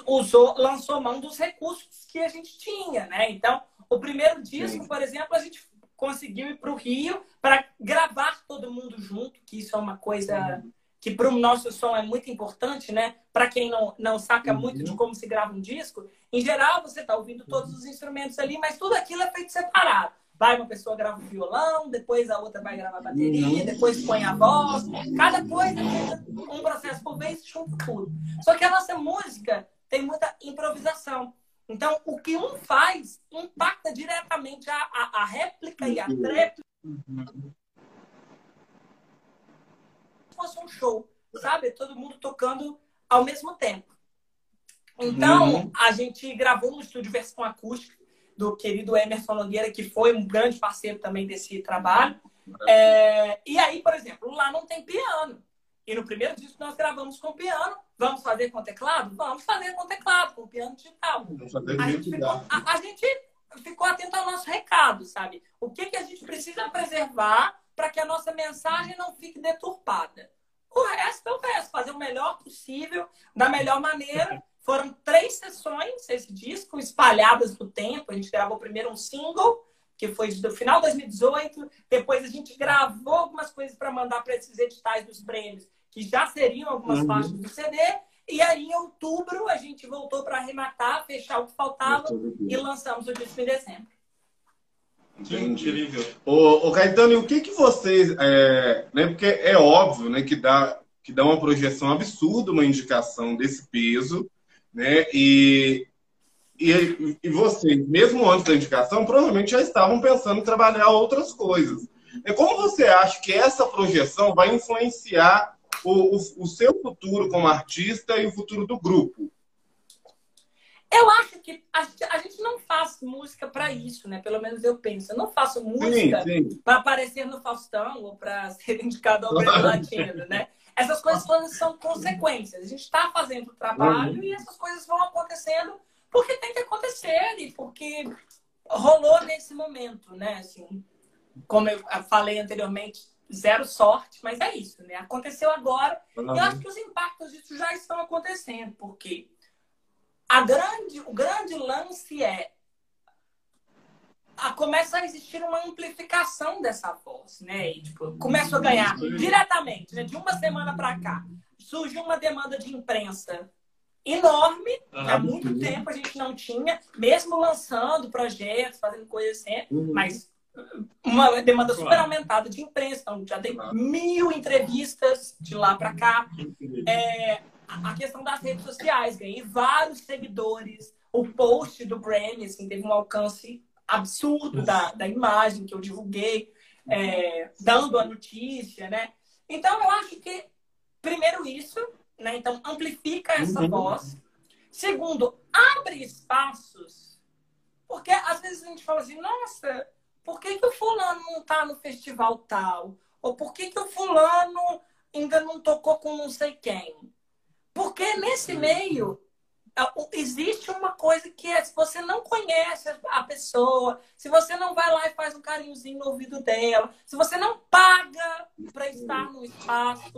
usou, lançou mão dos recursos que a gente tinha, né? Então, o primeiro disco, Sim. por exemplo, a gente conseguiu ir para o Rio para gravar todo mundo junto, que isso é uma coisa que para o nosso som é muito importante, né? Para quem não, não saca uhum. muito de como se grava um disco, em geral você está ouvindo todos os instrumentos ali, mas tudo aquilo é feito separado. Vai uma pessoa grava o violão, depois a outra vai gravar a bateria, uhum. depois põe a voz. Cada coisa é um processo por vez, junto tudo. Só que a nossa música tem muita improvisação. Então, o que um faz impacta diretamente a, a, a réplica e a tréplica. Uhum. fosse um show, sabe? Todo mundo tocando ao mesmo tempo. Então, uhum. a gente gravou no estúdio Versão Acústica do querido Emerson Nogueira, que foi um grande parceiro também desse trabalho. É, e aí, por exemplo, lá não tem piano. E no primeiro disco nós gravamos com piano. Vamos fazer com teclado? Vamos fazer com teclado, com piano digital. A gente, ficou, a, a gente ficou atento ao nosso recado, sabe? O que, que a gente precisa preservar para que a nossa mensagem não fique deturpada. O resto é o resto, fazer o melhor possível, da melhor maneira. Foram três sessões esse disco, espalhadas no tempo. A gente gravou primeiro um single, que foi do final de 2018. Depois a gente gravou algumas coisas para mandar para esses editais dos prêmios, que já seriam algumas uhum. faixas do CD. E aí, em outubro, a gente voltou para arrematar, fechar o que faltava e lançamos o disco em dezembro. Entendi. Ô, ô Caetano, o que que vocês... É, né, porque é óbvio né, que, dá, que dá uma projeção absurda uma indicação desse peso, né? E, e, e vocês, mesmo antes da indicação, provavelmente já estavam pensando em trabalhar outras coisas. E como você acha que essa projeção vai influenciar o, o, o seu futuro como artista e o futuro do grupo? Eu acho que a gente, a gente não faz música para isso, né? Pelo menos eu penso. Eu não faço música para aparecer no Faustão ou para ser indicado ao Prêmio Latino, né? Essas coisas são consequências. A gente está fazendo o trabalho uhum. e essas coisas vão acontecendo porque tem que acontecer e porque rolou nesse momento, né? Assim, como eu falei anteriormente, zero sorte, mas é isso, né? Aconteceu agora. Uhum. E eu acho que os impactos disso já estão acontecendo, porque a grande, o grande lance é a, começa a existir uma amplificação dessa voz, né? E, tipo, começa a ganhar diretamente, né? De uma semana para cá, surgiu uma demanda de imprensa enorme, há muito tempo a gente não tinha, mesmo lançando projetos, fazendo coisas assim, uhum. mas uma demanda super aumentada de imprensa, então já tem mil entrevistas de lá para cá. É, a questão das redes sociais, ganhei vários seguidores. O post do Grammy assim, teve um alcance absurdo da, da imagem que eu divulguei, é, dando a notícia, né? Então, eu acho que, primeiro isso, né? Então, amplifica essa uhum. voz. Segundo, abre espaços. Porque às vezes a gente fala assim, nossa, por que, que o fulano não está no festival tal? Ou por que, que o fulano ainda não tocou com não sei quem? Porque nesse meio existe uma coisa que é, se você não conhece a pessoa, se você não vai lá e faz um carinhozinho no ouvido dela, se você não paga para estar no espaço,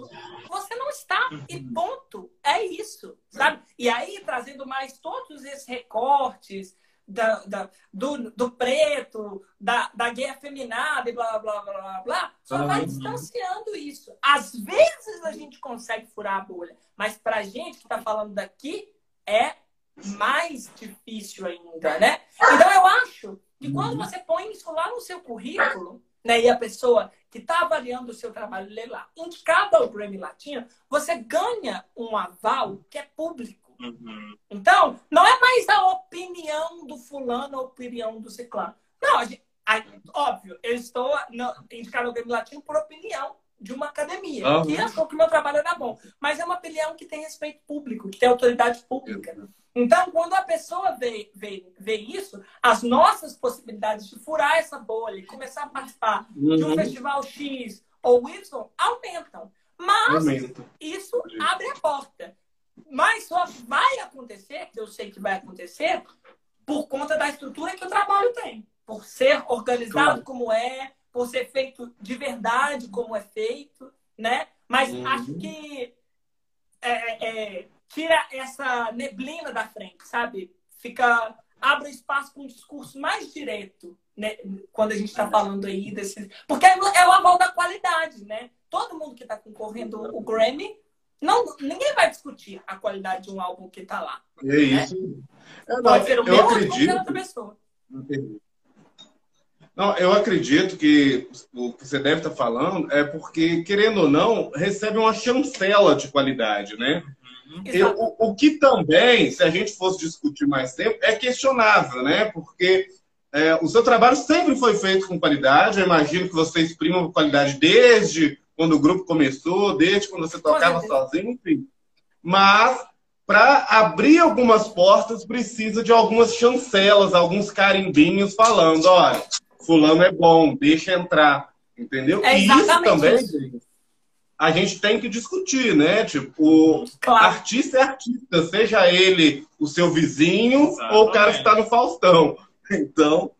você não está e ponto. É isso, sabe? E aí, trazendo mais todos esses recortes da, da do, do, preto, da, da gay afeminada e blá, blá, blá, blá, blá, só vai distanciando isso. Às vezes a gente consegue furar a bolha, mas pra gente que está falando daqui, é mais difícil ainda, né? Então eu acho que quando uhum. você põe isso lá no seu currículo, né, e a pessoa que está avaliando o seu trabalho lê lá, indicado ao Grammy Latino, você ganha um aval que é público. Uhum. Então, não é mais a opinião do fulano, a opinião do ciclano. Não, a gente, a, óbvio, eu estou no, indicado ao Grammy Latino por opinião de uma academia, uhum. que achou que o meu trabalho era bom. Mas é uma opinião que tem respeito público, que tem autoridade pública. Então, quando a pessoa vê, vê, vê isso, as nossas possibilidades de furar essa bolha e começar a participar de um uhum. festival X ou Y aumentam. Mas Aumenta. isso abre a porta. Mas só vai acontecer, que eu sei que vai acontecer, por conta da estrutura que o trabalho tem. Por ser organizado claro. como é, por ser feito de verdade como é feito, né? Mas uhum. acho que é, é, é, tira essa neblina da frente, sabe? Fica abre espaço para um discurso mais direto, né? Quando a gente está falando aí desse, porque é o aval da qualidade, né? Todo mundo que está concorrendo o Grammy não, ninguém vai discutir a qualidade de um álbum que está lá. É né? isso. É, Pode ser o meu ou qualquer outra pessoa. Entendi. Não, eu acredito que o que você deve estar falando é porque, querendo ou não, recebe uma chancela de qualidade, né? Uhum. Eu, o, o, que também, se a gente fosse discutir mais tempo, é questionável, né? Porque é, o seu trabalho sempre foi feito com qualidade. Eu imagino que você exprima qualidade desde quando o grupo começou, desde quando você tocava sozinho, enfim. Mas para abrir algumas portas precisa de algumas chancelas, alguns carimbinhos falando, olha, fulano é bom, deixa entrar, entendeu? É e isso também, gente, a gente tem que discutir, né? Tipo, o claro. artista é artista, seja ele o seu vizinho Exatamente. ou o cara que está no Faustão. Então,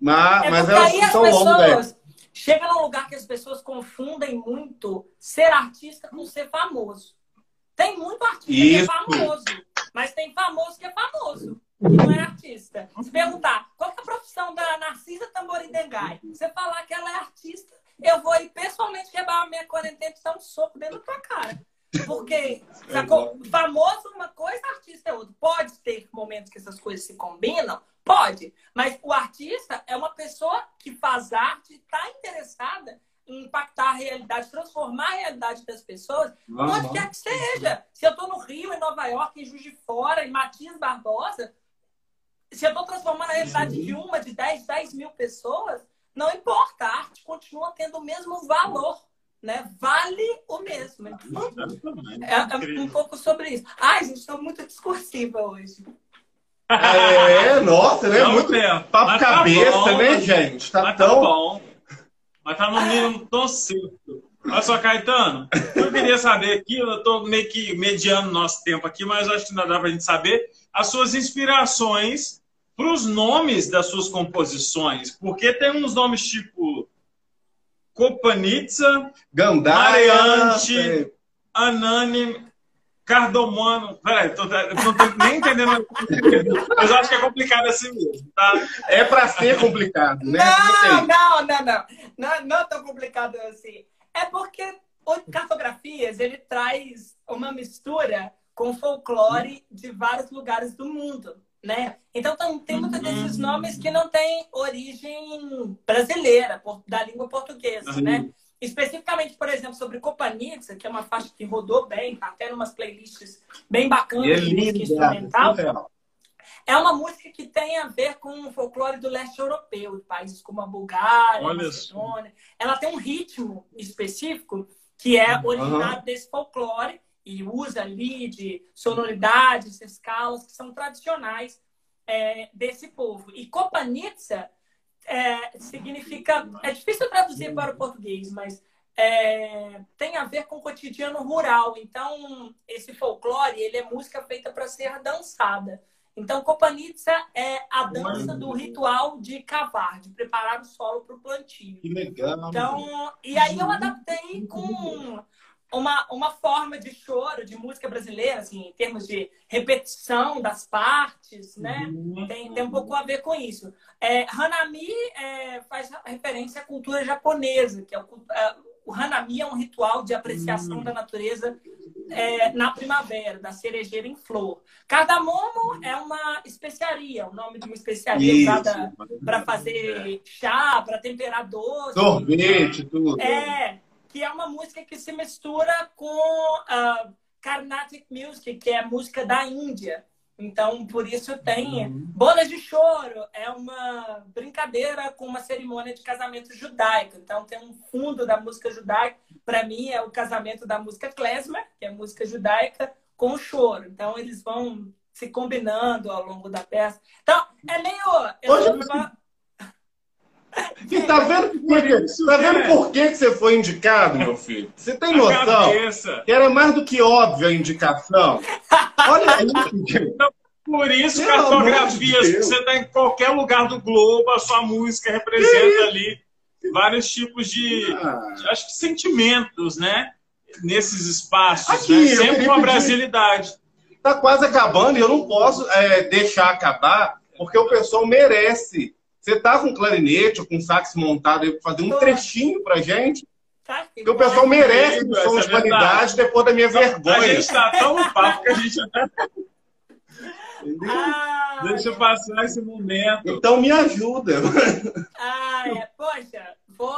mas é, mas é uma discussão longa. Chega num lugar que as pessoas confundem muito ser artista com ser famoso. Tem muito artista Isso. que é famoso, mas tem famoso que é famoso, que não é artista. Se perguntar qual é a profissão da Narcisa Tamborindengai, você falar que ela é artista, eu vou ir pessoalmente quebrar a minha quarentena e dar um soco dentro da tua cara. Porque sacou? famoso é uma coisa, artista é outra. Pode ter momentos que essas coisas se combinam? Pode. Mas o artista é uma pessoa que faz arte, está interessada impactar a realidade, transformar a realidade das pessoas, uhum. onde quer que seja. Se eu estou no Rio, em Nova York, em Juiz de Fora, em Matias Barbosa, se eu estou transformando a realidade de uma, de dez, dez mil pessoas, não importa, a arte continua tendo o mesmo valor. Né? Vale o mesmo. Então, é, é um pouco sobre isso. Ai, gente, estou muito discursiva hoje. É, nossa, né? Não, muito papo tá cabeça, tá bom, né, gente? Tá, tá tão... bom. Mas tá no mínimo tão certo. Olha só, Caetano, eu queria saber aqui, eu estou meio que mediando nosso tempo aqui, mas acho que ainda dá para a gente saber as suas inspirações para os nomes das suas composições. Porque tem uns nomes tipo Copanitza, Gandaia, Mariante, é... Anani, Cardomano. Peraí, tô, não tô nem entendendo. Mas acho que é complicado assim mesmo, tá? É para ser complicado, né? Não, não, não, não. Não, não tão complicado assim. É porque o Cartografias, ele traz uma mistura com folclore de vários lugares do mundo, né? Então tem muitos desses uhum. nomes que não têm origem brasileira, da língua portuguesa, né? Uhum. Especificamente, por exemplo, sobre Copanitza, que é uma faixa que rodou bem, tá até em umas playlists bem bacanas é de música instrumental. É uma música que tem a ver com o folclore do leste europeu, de países como a Bulgária, a Macedônia. Ela tem um ritmo específico que é originado uhum. desse folclore e usa ali de sonoridades, escalas que são tradicionais é, desse povo. E Copanitza é, significa. É difícil traduzir para o português, mas é, tem a ver com o cotidiano rural. Então, esse folclore ele é música feita para ser dançada. Então, Copanitza é a dança do ritual de cavar, de preparar o solo para o plantio. Que legal. Então, e aí eu adaptei com uma, uma forma de choro, de música brasileira, assim, em termos de repetição das partes, né? Uhum. Tem, tem um pouco a ver com isso. É, Hanami é, faz referência à cultura japonesa, que é o, é, o Hanami é um ritual de apreciação uhum. da natureza é, na primavera, da cerejeira em flor. Cardamomo é uma especiaria, o nome de uma especiaria Isso. usada para fazer chá, para temperar doce. Sorvete, tudo. É, que é uma música que se mistura com uh, Carnatic Music, que é a música da Índia. Então, por isso tem uhum. Bodas de Choro, é uma brincadeira com uma cerimônia de casamento judaico. Então, tem um fundo da música judaica. Para mim, é o casamento da música klezmer, que é música judaica, com o choro. Então, eles vão se combinando ao longo da peça. Então, é meio... Eu, e tá vendo, por quê? tá vendo por que você foi indicado, meu filho? Você tem noção que era mais do que óbvia a indicação? Olha isso. Por isso, Pelo cartografias, de você está em qualquer lugar do globo, a sua música representa ali vários tipos de, ah. de, acho que sentimentos, né? Nesses espaços, Aqui, né? sempre com a brasilidade. Está quase acabando e eu não posso é, deixar acabar, porque o pessoal merece você tá com clarinete ou com sax montado aí para fazer um trechinho pra gente? Tá, porque o pessoal merece um som de é qualidade depois da minha vergonha. A gente está tão no papo que a gente até. Ah, Deixa eu passar esse momento. Então me ajuda. Ah, é. Poxa, vou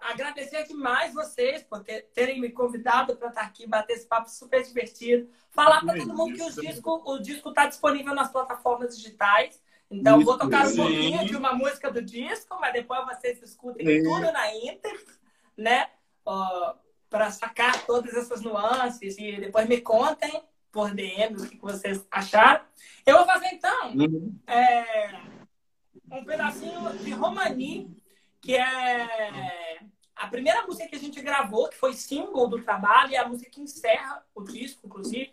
agradecer demais vocês por terem me convidado para estar aqui, bater esse papo super divertido. Falar para todo mundo que o disco o disco está disponível nas plataformas digitais. Então, Isso, vou tocar um pouquinho de uma música do disco, mas depois vocês escutem é. tudo na Inter, né? para sacar todas essas nuances e depois me contem por DM o que vocês acharam. Eu vou fazer então uhum. é, um pedacinho de Romani, que é a primeira música que a gente gravou, que foi símbolo do trabalho, e a música que encerra o disco, inclusive,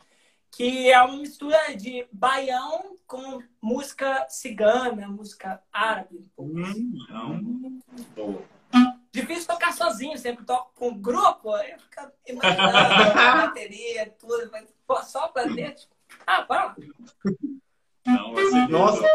que é uma mistura de baião com música cigana, música árabe. Hum, Difícil tocar sozinho, sempre toco com grupo, eu fico imaginando a bateria, tudo, mas pô, só bater. Ah, bora lá. Não, você... Nossa!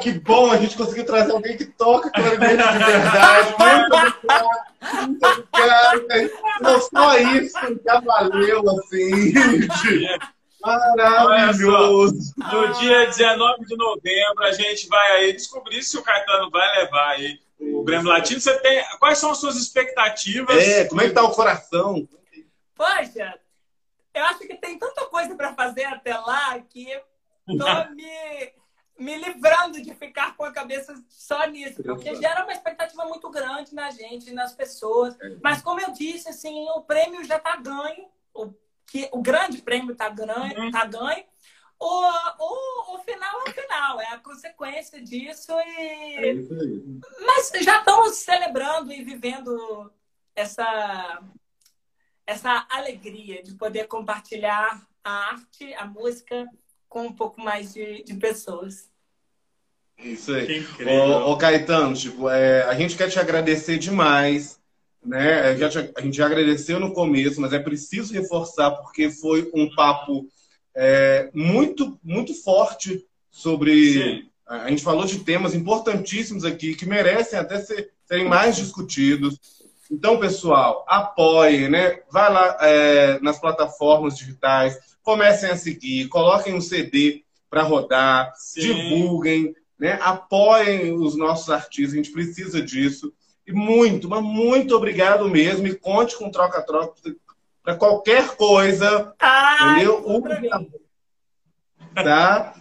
Que bom, a gente conseguiu trazer alguém que toca clarinete de verdade. Muito obrigado. Muito obrigado. Não só isso, já valeu, assim. Maravilhoso. No dia 19 de novembro, a gente vai aí descobrir se o Caetano vai levar aí o Grêmio Latino. Você tem. Quais são as suas expectativas? É, como é que tá o coração? Poxa, eu acho que tem tanta coisa para fazer até lá que tô me me livrando de ficar com a cabeça só nisso, porque gera uma expectativa muito grande na gente, nas pessoas. É. Mas como eu disse, assim, o prêmio já está ganho, o, que, o grande prêmio está ganho, uhum. tá ganho. O, o, o final é o final, é a consequência disso. E... É Mas já estamos celebrando e vivendo essa, essa alegria de poder compartilhar a arte, a música com um pouco mais de, de pessoas. Isso aí. Ô, ô, Caetano, tipo, é, a gente quer te agradecer demais. Né? A, gente, a gente já agradeceu no começo, mas é preciso reforçar porque foi um papo é, muito, muito forte sobre. Sim. A gente falou de temas importantíssimos aqui que merecem até ser, serem mais discutidos. Então, pessoal, apoiem, né? Vai lá é, nas plataformas digitais, comecem a seguir, coloquem um CD para rodar, Sim. divulguem, né? apoiem os nossos artistas, a gente precisa disso. E muito, mas muito obrigado mesmo. E conte com troca-troca para qualquer coisa. Ai, entendeu? Tá?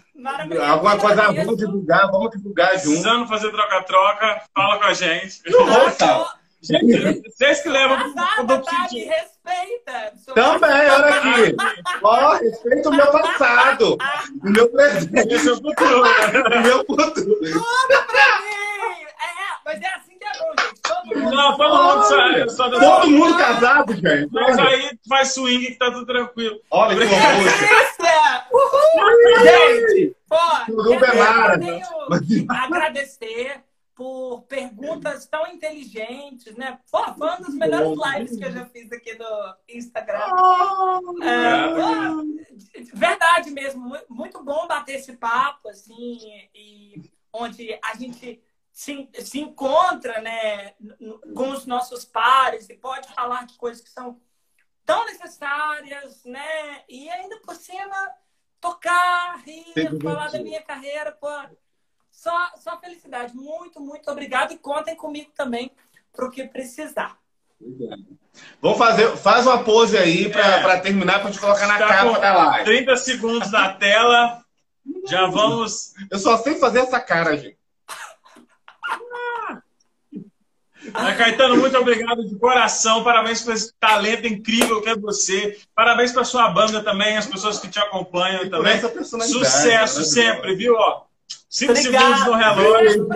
Alguma coisa, vamos divulgar, vamos divulgar junto. Precisando fazer troca-troca, fala com a gente. Nossa! Gente, vocês que levam o do tá, me respeita. Também, olha aqui. Ó, oh, respeita o meu passado. o meu presente. O seu futuro. o meu futuro. Tudo pra mim. É, mas é assim que é bom, gente. Todo mundo. Não, todo mundo sai. Só todo mundo casado, gente. Mas aí faz swing que tá tudo tranquilo. Olha que delícia. Uhul. Gente, pô. Tudo bem, Mara. Agradecer por perguntas tão inteligentes, né? Foi uma das melhores lives que eu já fiz aqui no Instagram. Oh, é, verdade mesmo, muito bom bater esse papo, assim, e onde a gente se, se encontra, né, com os nossos pares e pode falar de coisas que são tão necessárias, né? E ainda por cima, tocar, rir, falar da minha carreira, pô, só, só felicidade. Muito, muito obrigado e contem comigo também para o que precisar. Vamos fazer, faz uma pose aí para é. terminar, para te colocar na tá capa da live. 30 segundos na tela. Já vamos. Eu só sei fazer essa cara, gente. Ah, Caetano, muito obrigado de coração. Parabéns por esse talento incrível que é você. Parabéns para sua banda também, as pessoas que te acompanham e também. Sucesso sempre, viu? Ó, cinco Obrigado. segundos no relógio.